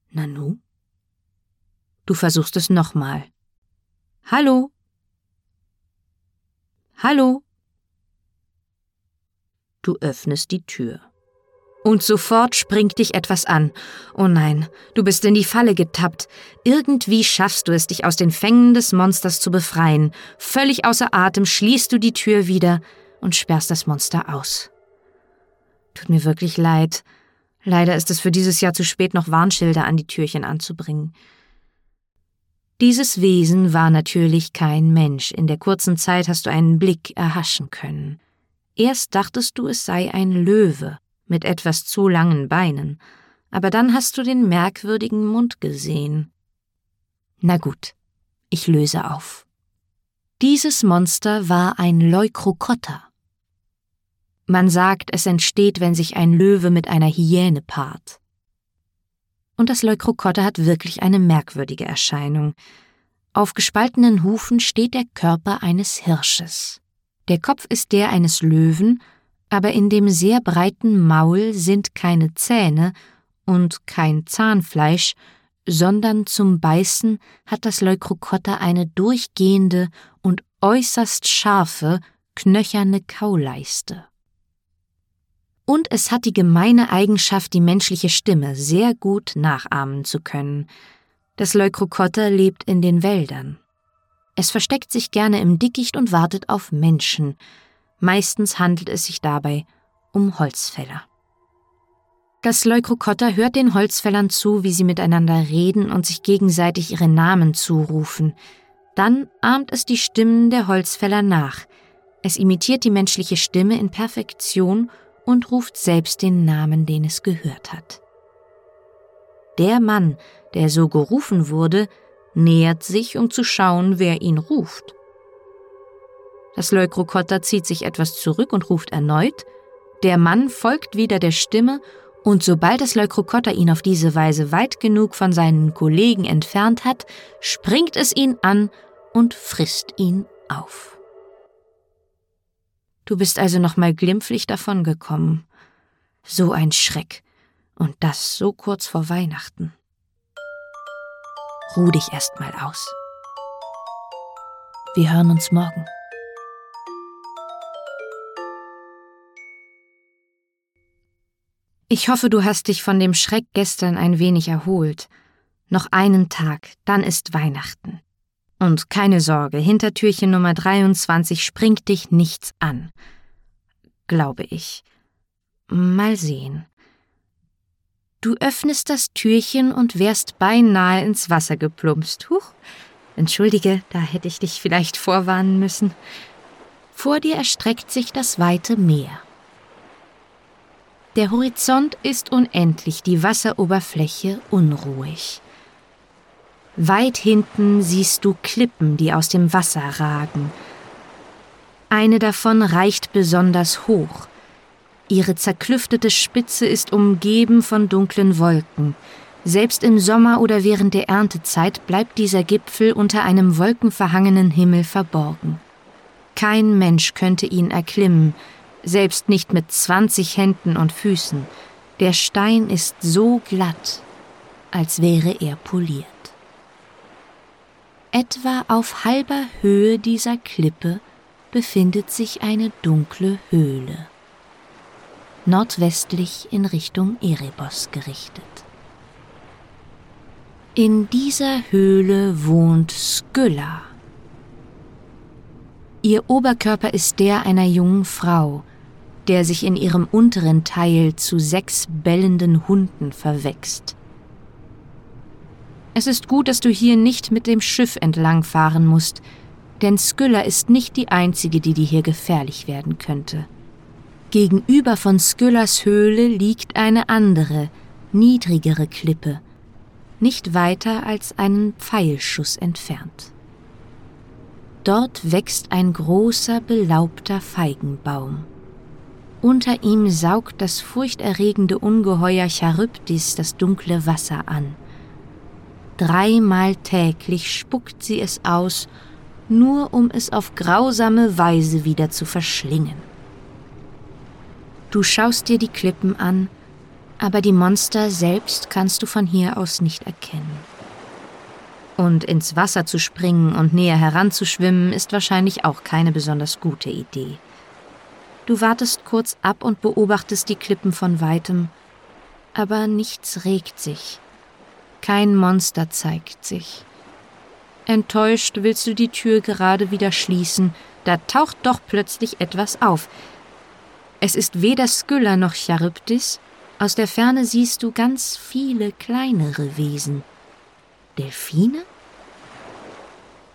Nanu? Du versuchst es nochmal. Hallo? Hallo? Du öffnest die Tür. Und sofort springt dich etwas an. Oh nein, du bist in die Falle getappt. Irgendwie schaffst du es, dich aus den Fängen des Monsters zu befreien. Völlig außer Atem schließt du die Tür wieder und sperrst das Monster aus. Tut mir wirklich leid. Leider ist es für dieses Jahr zu spät, noch Warnschilder an die Türchen anzubringen. Dieses Wesen war natürlich kein Mensch. In der kurzen Zeit hast du einen Blick erhaschen können. Erst dachtest du, es sei ein Löwe mit etwas zu langen Beinen, aber dann hast du den merkwürdigen Mund gesehen. Na gut, ich löse auf. Dieses Monster war ein Leucrocotta. Man sagt, es entsteht, wenn sich ein Löwe mit einer Hyäne paart. Und das Leucrocotta hat wirklich eine merkwürdige Erscheinung. Auf gespaltenen Hufen steht der Körper eines Hirsches. Der Kopf ist der eines Löwen, aber in dem sehr breiten Maul sind keine Zähne und kein Zahnfleisch, sondern zum Beißen hat das Leucrocotta eine durchgehende und äußerst scharfe, knöcherne Kauleiste. Und es hat die gemeine Eigenschaft, die menschliche Stimme sehr gut nachahmen zu können. Das Leucrocotta lebt in den Wäldern. Es versteckt sich gerne im Dickicht und wartet auf Menschen. Meistens handelt es sich dabei um Holzfäller. Das Leucrocotta hört den Holzfällern zu, wie sie miteinander reden und sich gegenseitig ihre Namen zurufen. Dann ahmt es die Stimmen der Holzfäller nach. Es imitiert die menschliche Stimme in Perfektion und ruft selbst den Namen, den es gehört hat. Der Mann, der so gerufen wurde, nähert sich, um zu schauen, wer ihn ruft. Das Leucrocotta zieht sich etwas zurück und ruft erneut, der Mann folgt wieder der Stimme, und sobald das Leucrocotta ihn auf diese Weise weit genug von seinen Kollegen entfernt hat, springt es ihn an und frisst ihn auf. Du bist also noch mal glimpflich davongekommen. So ein Schreck. Und das so kurz vor Weihnachten. Ruh dich erst mal aus. Wir hören uns morgen. Ich hoffe, du hast dich von dem Schreck gestern ein wenig erholt. Noch einen Tag, dann ist Weihnachten. Und keine Sorge, Hintertürchen Nummer 23 springt dich nichts an. Glaube ich. Mal sehen. Du öffnest das Türchen und wärst beinahe ins Wasser geplumpst. Huch, entschuldige, da hätte ich dich vielleicht vorwarnen müssen. Vor dir erstreckt sich das weite Meer. Der Horizont ist unendlich, die Wasseroberfläche unruhig. Weit hinten siehst du Klippen, die aus dem Wasser ragen. Eine davon reicht besonders hoch. Ihre zerklüftete Spitze ist umgeben von dunklen Wolken. Selbst im Sommer oder während der Erntezeit bleibt dieser Gipfel unter einem wolkenverhangenen Himmel verborgen. Kein Mensch könnte ihn erklimmen, selbst nicht mit zwanzig Händen und Füßen. Der Stein ist so glatt, als wäre er poliert. Etwa auf halber Höhe dieser Klippe befindet sich eine dunkle Höhle nordwestlich in Richtung Erebos gerichtet. In dieser Höhle wohnt Skylla. Ihr Oberkörper ist der einer jungen Frau, der sich in ihrem unteren Teil zu sechs bellenden Hunden verwächst. Es ist gut, dass du hier nicht mit dem Schiff entlangfahren musst, denn Skylla ist nicht die einzige, die dir hier gefährlich werden könnte. Gegenüber von Skyllas Höhle liegt eine andere, niedrigere Klippe, nicht weiter als einen Pfeilschuss entfernt. Dort wächst ein großer, belaubter Feigenbaum. Unter ihm saugt das furchterregende Ungeheuer Charybdis das dunkle Wasser an. Dreimal täglich spuckt sie es aus, nur um es auf grausame Weise wieder zu verschlingen. Du schaust dir die Klippen an, aber die Monster selbst kannst du von hier aus nicht erkennen. Und ins Wasser zu springen und näher heranzuschwimmen ist wahrscheinlich auch keine besonders gute Idee. Du wartest kurz ab und beobachtest die Klippen von weitem, aber nichts regt sich. Kein Monster zeigt sich. Enttäuscht willst du die Tür gerade wieder schließen, da taucht doch plötzlich etwas auf. Es ist weder Skylla noch Charybdis, aus der Ferne siehst du ganz viele kleinere Wesen. Delfine?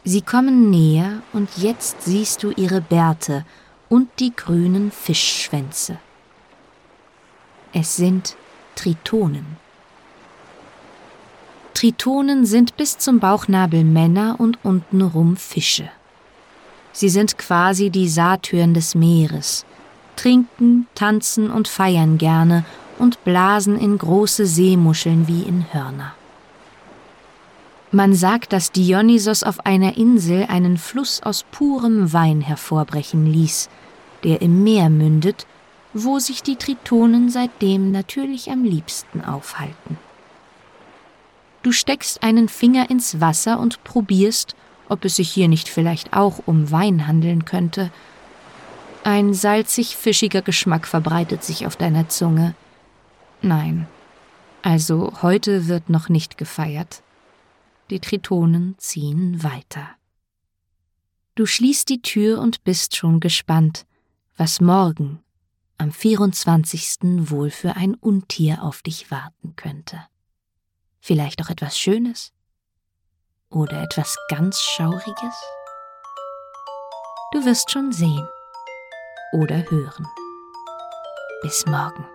Sie kommen näher und jetzt siehst du ihre Bärte und die grünen Fischschwänze. Es sind Tritonen. Tritonen sind bis zum Bauchnabel Männer und untenrum Fische. Sie sind quasi die Satyren des Meeres, trinken, tanzen und feiern gerne und blasen in große Seemuscheln wie in Hörner. Man sagt, dass Dionysos auf einer Insel einen Fluss aus purem Wein hervorbrechen ließ, der im Meer mündet, wo sich die Tritonen seitdem natürlich am liebsten aufhalten. Du steckst einen Finger ins Wasser und probierst, ob es sich hier nicht vielleicht auch um Wein handeln könnte. Ein salzig-fischiger Geschmack verbreitet sich auf deiner Zunge. Nein, also heute wird noch nicht gefeiert. Die Tritonen ziehen weiter. Du schließt die Tür und bist schon gespannt, was morgen, am 24. wohl für ein Untier auf dich warten könnte. Vielleicht auch etwas Schönes? Oder etwas ganz Schauriges? Du wirst schon sehen oder hören. Bis morgen.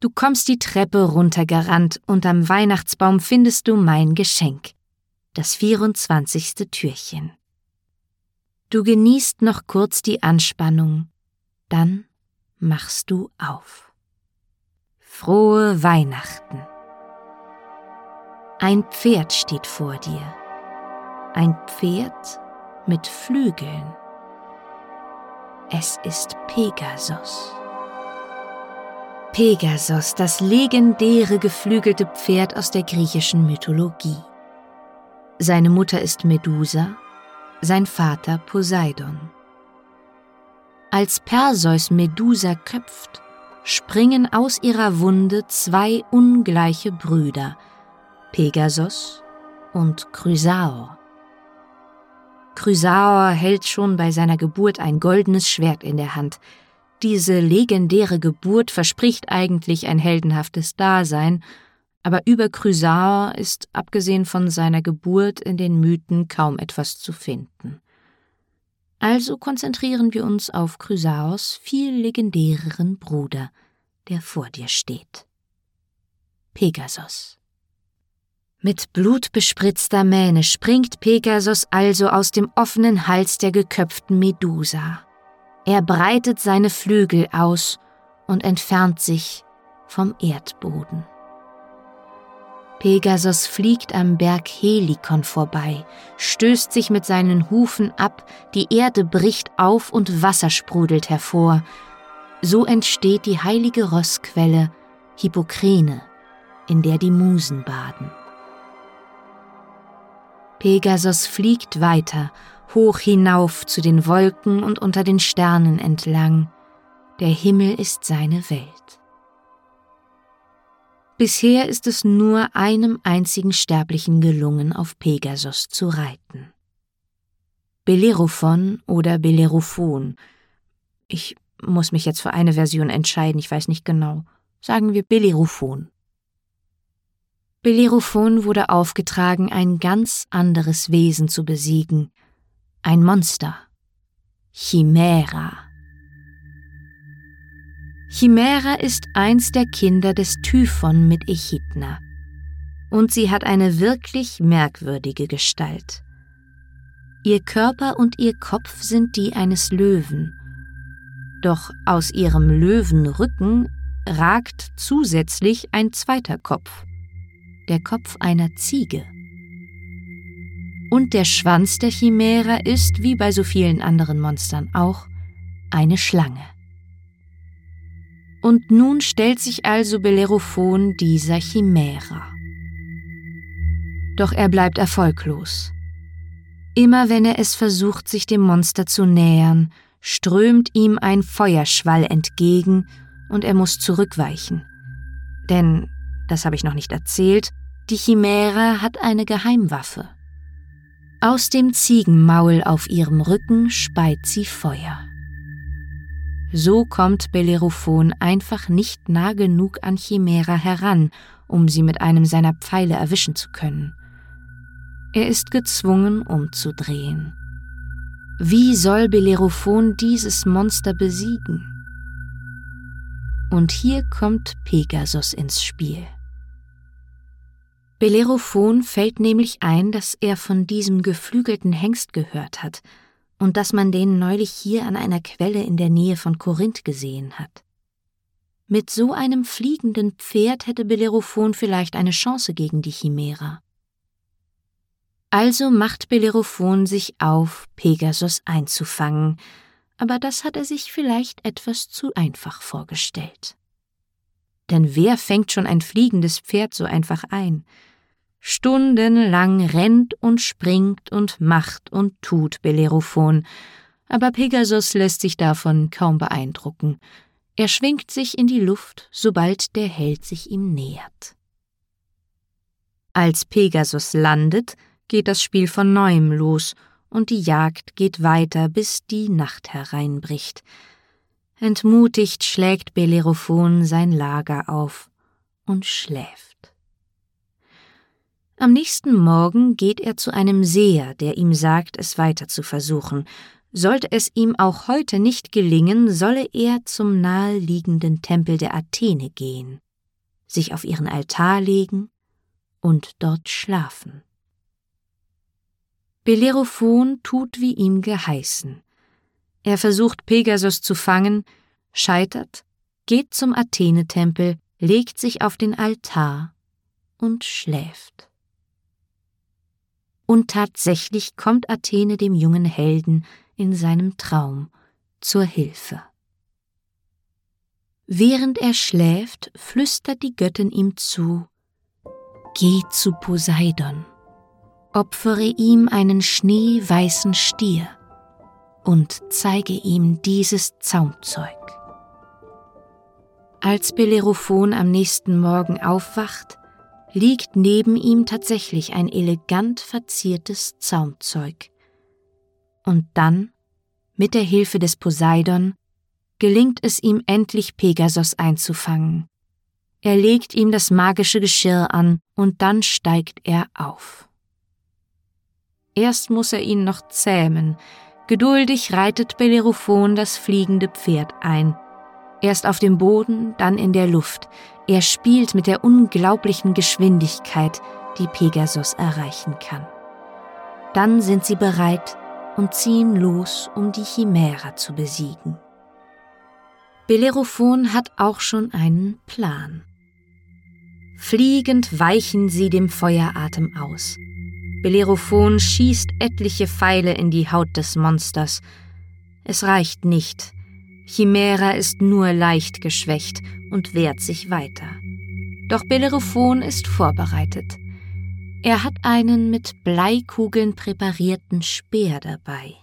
Du kommst die Treppe runtergerannt und am Weihnachtsbaum findest du mein Geschenk, das 24. Türchen. Du genießt noch kurz die Anspannung, dann machst du auf. Frohe Weihnachten. Ein Pferd steht vor dir. Ein Pferd mit Flügeln. Es ist Pegasus. Pegasus, das legendäre geflügelte Pferd aus der griechischen Mythologie. Seine Mutter ist Medusa, sein Vater Poseidon. Als Perseus Medusa köpft, springen aus ihrer Wunde zwei ungleiche Brüder, Pegasus und Chrysaor. Chrysaor hält schon bei seiner Geburt ein goldenes Schwert in der Hand, diese legendäre Geburt verspricht eigentlich ein heldenhaftes Dasein, aber über Chrysaor ist abgesehen von seiner Geburt in den Mythen kaum etwas zu finden. Also konzentrieren wir uns auf Chrysaors viel legendäreren Bruder, der vor dir steht. Pegasus. Mit blutbespritzter Mähne springt Pegasus also aus dem offenen Hals der geköpften Medusa. Er breitet seine Flügel aus und entfernt sich vom Erdboden. Pegasus fliegt am Berg Helikon vorbei, stößt sich mit seinen Hufen ab, die Erde bricht auf und Wasser sprudelt hervor. So entsteht die heilige Rossquelle Hippokrane, in der die Musen baden. Pegasus fliegt weiter hoch hinauf zu den Wolken und unter den Sternen entlang. Der Himmel ist seine Welt. Bisher ist es nur einem einzigen Sterblichen gelungen, auf Pegasus zu reiten. Bellerophon oder Bellerophon. Ich muss mich jetzt für eine Version entscheiden, ich weiß nicht genau. Sagen wir Bellerophon. Bellerophon wurde aufgetragen, ein ganz anderes Wesen zu besiegen, ein Monster. Chimera. Chimera ist eins der Kinder des Typhon mit Echidna. Und sie hat eine wirklich merkwürdige Gestalt. Ihr Körper und ihr Kopf sind die eines Löwen. Doch aus ihrem Löwenrücken ragt zusätzlich ein zweiter Kopf, der Kopf einer Ziege. Und der Schwanz der Chimära ist, wie bei so vielen anderen Monstern auch, eine Schlange. Und nun stellt sich also Bellerophon dieser Chimära. Doch er bleibt erfolglos. Immer wenn er es versucht, sich dem Monster zu nähern, strömt ihm ein Feuerschwall entgegen und er muss zurückweichen. Denn, das habe ich noch nicht erzählt, die Chimäre hat eine Geheimwaffe. Aus dem Ziegenmaul auf ihrem Rücken speit sie Feuer. So kommt Bellerophon einfach nicht nah genug an Chimera heran, um sie mit einem seiner Pfeile erwischen zu können. Er ist gezwungen, umzudrehen. Wie soll Bellerophon dieses Monster besiegen? Und hier kommt Pegasus ins Spiel. Bellerophon fällt nämlich ein, dass er von diesem geflügelten Hengst gehört hat und dass man den neulich hier an einer Quelle in der Nähe von Korinth gesehen hat. Mit so einem fliegenden Pferd hätte Bellerophon vielleicht eine Chance gegen die Chimera. Also macht Bellerophon sich auf, Pegasus einzufangen, aber das hat er sich vielleicht etwas zu einfach vorgestellt. Denn wer fängt schon ein fliegendes Pferd so einfach ein? Stundenlang rennt und springt und macht und tut Bellerophon, aber Pegasus lässt sich davon kaum beeindrucken. Er schwingt sich in die Luft, sobald der Held sich ihm nähert. Als Pegasus landet, geht das Spiel von neuem los und die Jagd geht weiter, bis die Nacht hereinbricht. Entmutigt schlägt Bellerophon sein Lager auf und schläft. Am nächsten Morgen geht er zu einem Seher, der ihm sagt, es weiter zu versuchen. Sollte es ihm auch heute nicht gelingen, solle er zum naheliegenden Tempel der Athene gehen, sich auf ihren Altar legen und dort schlafen. Bellerophon tut wie ihm geheißen. Er versucht Pegasus zu fangen, scheitert, geht zum Athenetempel, legt sich auf den Altar und schläft. Und tatsächlich kommt Athene dem jungen Helden in seinem Traum zur Hilfe. Während er schläft, flüstert die Göttin ihm zu Geh zu Poseidon opfere ihm einen schneeweißen Stier und zeige ihm dieses Zaumzeug. Als Bellerophon am nächsten Morgen aufwacht, liegt neben ihm tatsächlich ein elegant verziertes Zaumzeug. Und dann, mit der Hilfe des Poseidon, gelingt es ihm endlich Pegasos einzufangen. Er legt ihm das magische Geschirr an und dann steigt er auf. Erst muss er ihn noch zähmen. Geduldig reitet Bellerophon das fliegende Pferd ein. Erst auf dem Boden, dann in der Luft. Er spielt mit der unglaublichen Geschwindigkeit, die Pegasus erreichen kann. Dann sind sie bereit und ziehen los, um die Chimära zu besiegen. Bellerophon hat auch schon einen Plan. Fliegend weichen sie dem Feueratem aus. Bellerophon schießt etliche Pfeile in die Haut des Monsters. Es reicht nicht. Chimera ist nur leicht geschwächt und wehrt sich weiter. Doch Bellerophon ist vorbereitet. Er hat einen mit Bleikugeln präparierten Speer dabei.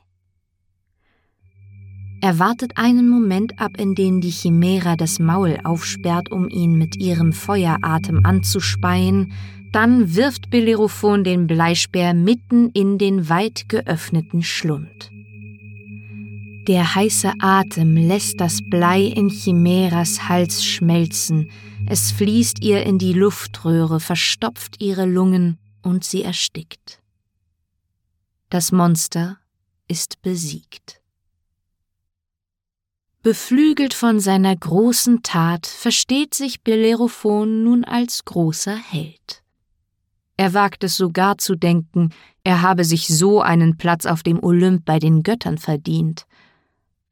Er wartet einen Moment ab, in dem die Chimera das Maul aufsperrt, um ihn mit ihrem Feueratem anzuspeien, dann wirft Bellerophon den Bleispeer mitten in den weit geöffneten Schlund. Der heiße Atem lässt das Blei in Chimäras Hals schmelzen, es fließt ihr in die Luftröhre, verstopft ihre Lungen und sie erstickt. Das Monster ist besiegt. Beflügelt von seiner großen Tat versteht sich Bellerophon nun als großer Held. Er wagt es sogar zu denken, er habe sich so einen Platz auf dem Olymp bei den Göttern verdient.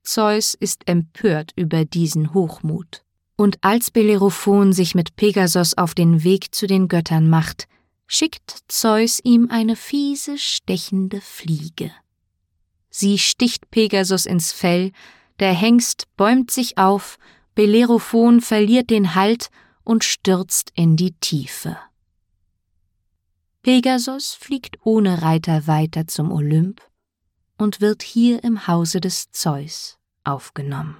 Zeus ist empört über diesen Hochmut. Und als Bellerophon sich mit Pegasos auf den Weg zu den Göttern macht, schickt Zeus ihm eine fiese, stechende Fliege. Sie sticht Pegasus ins Fell, der Hengst bäumt sich auf, Bellerophon verliert den Halt und stürzt in die Tiefe. Pegasus fliegt ohne Reiter weiter zum Olymp und wird hier im Hause des Zeus aufgenommen.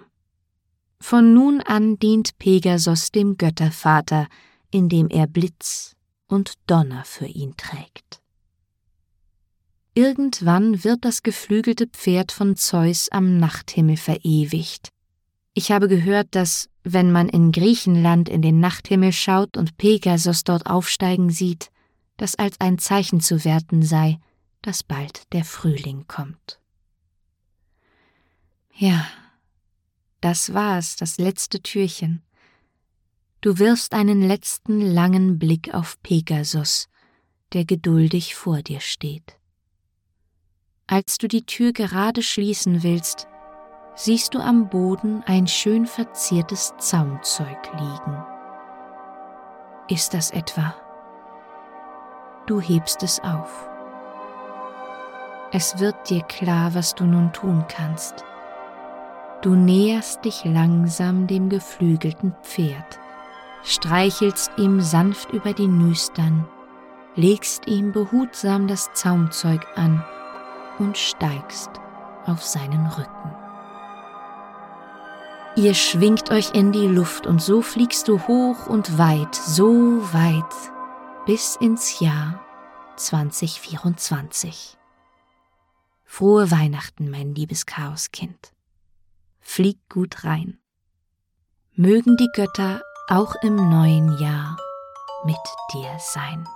Von nun an dient Pegasus dem Göttervater, indem er Blitz und Donner für ihn trägt. Irgendwann wird das geflügelte Pferd von Zeus am Nachthimmel verewigt. Ich habe gehört, dass, wenn man in Griechenland in den Nachthimmel schaut und Pegasus dort aufsteigen sieht, das als ein Zeichen zu werten sei, dass bald der Frühling kommt. Ja, das war's, das letzte Türchen. Du wirfst einen letzten langen Blick auf Pegasus, der geduldig vor dir steht. Als du die Tür gerade schließen willst, siehst du am Boden ein schön verziertes Zaumzeug liegen. Ist das etwa? Du hebst es auf. Es wird dir klar, was du nun tun kannst. Du näherst dich langsam dem geflügelten Pferd, streichelst ihm sanft über die Nüstern, legst ihm behutsam das Zaumzeug an und steigst auf seinen Rücken. Ihr schwingt euch in die Luft und so fliegst du hoch und weit, so weit, bis ins Jahr 2024. Frohe Weihnachten, mein liebes Chaoskind. Flieg gut rein. Mögen die Götter auch im neuen Jahr mit dir sein.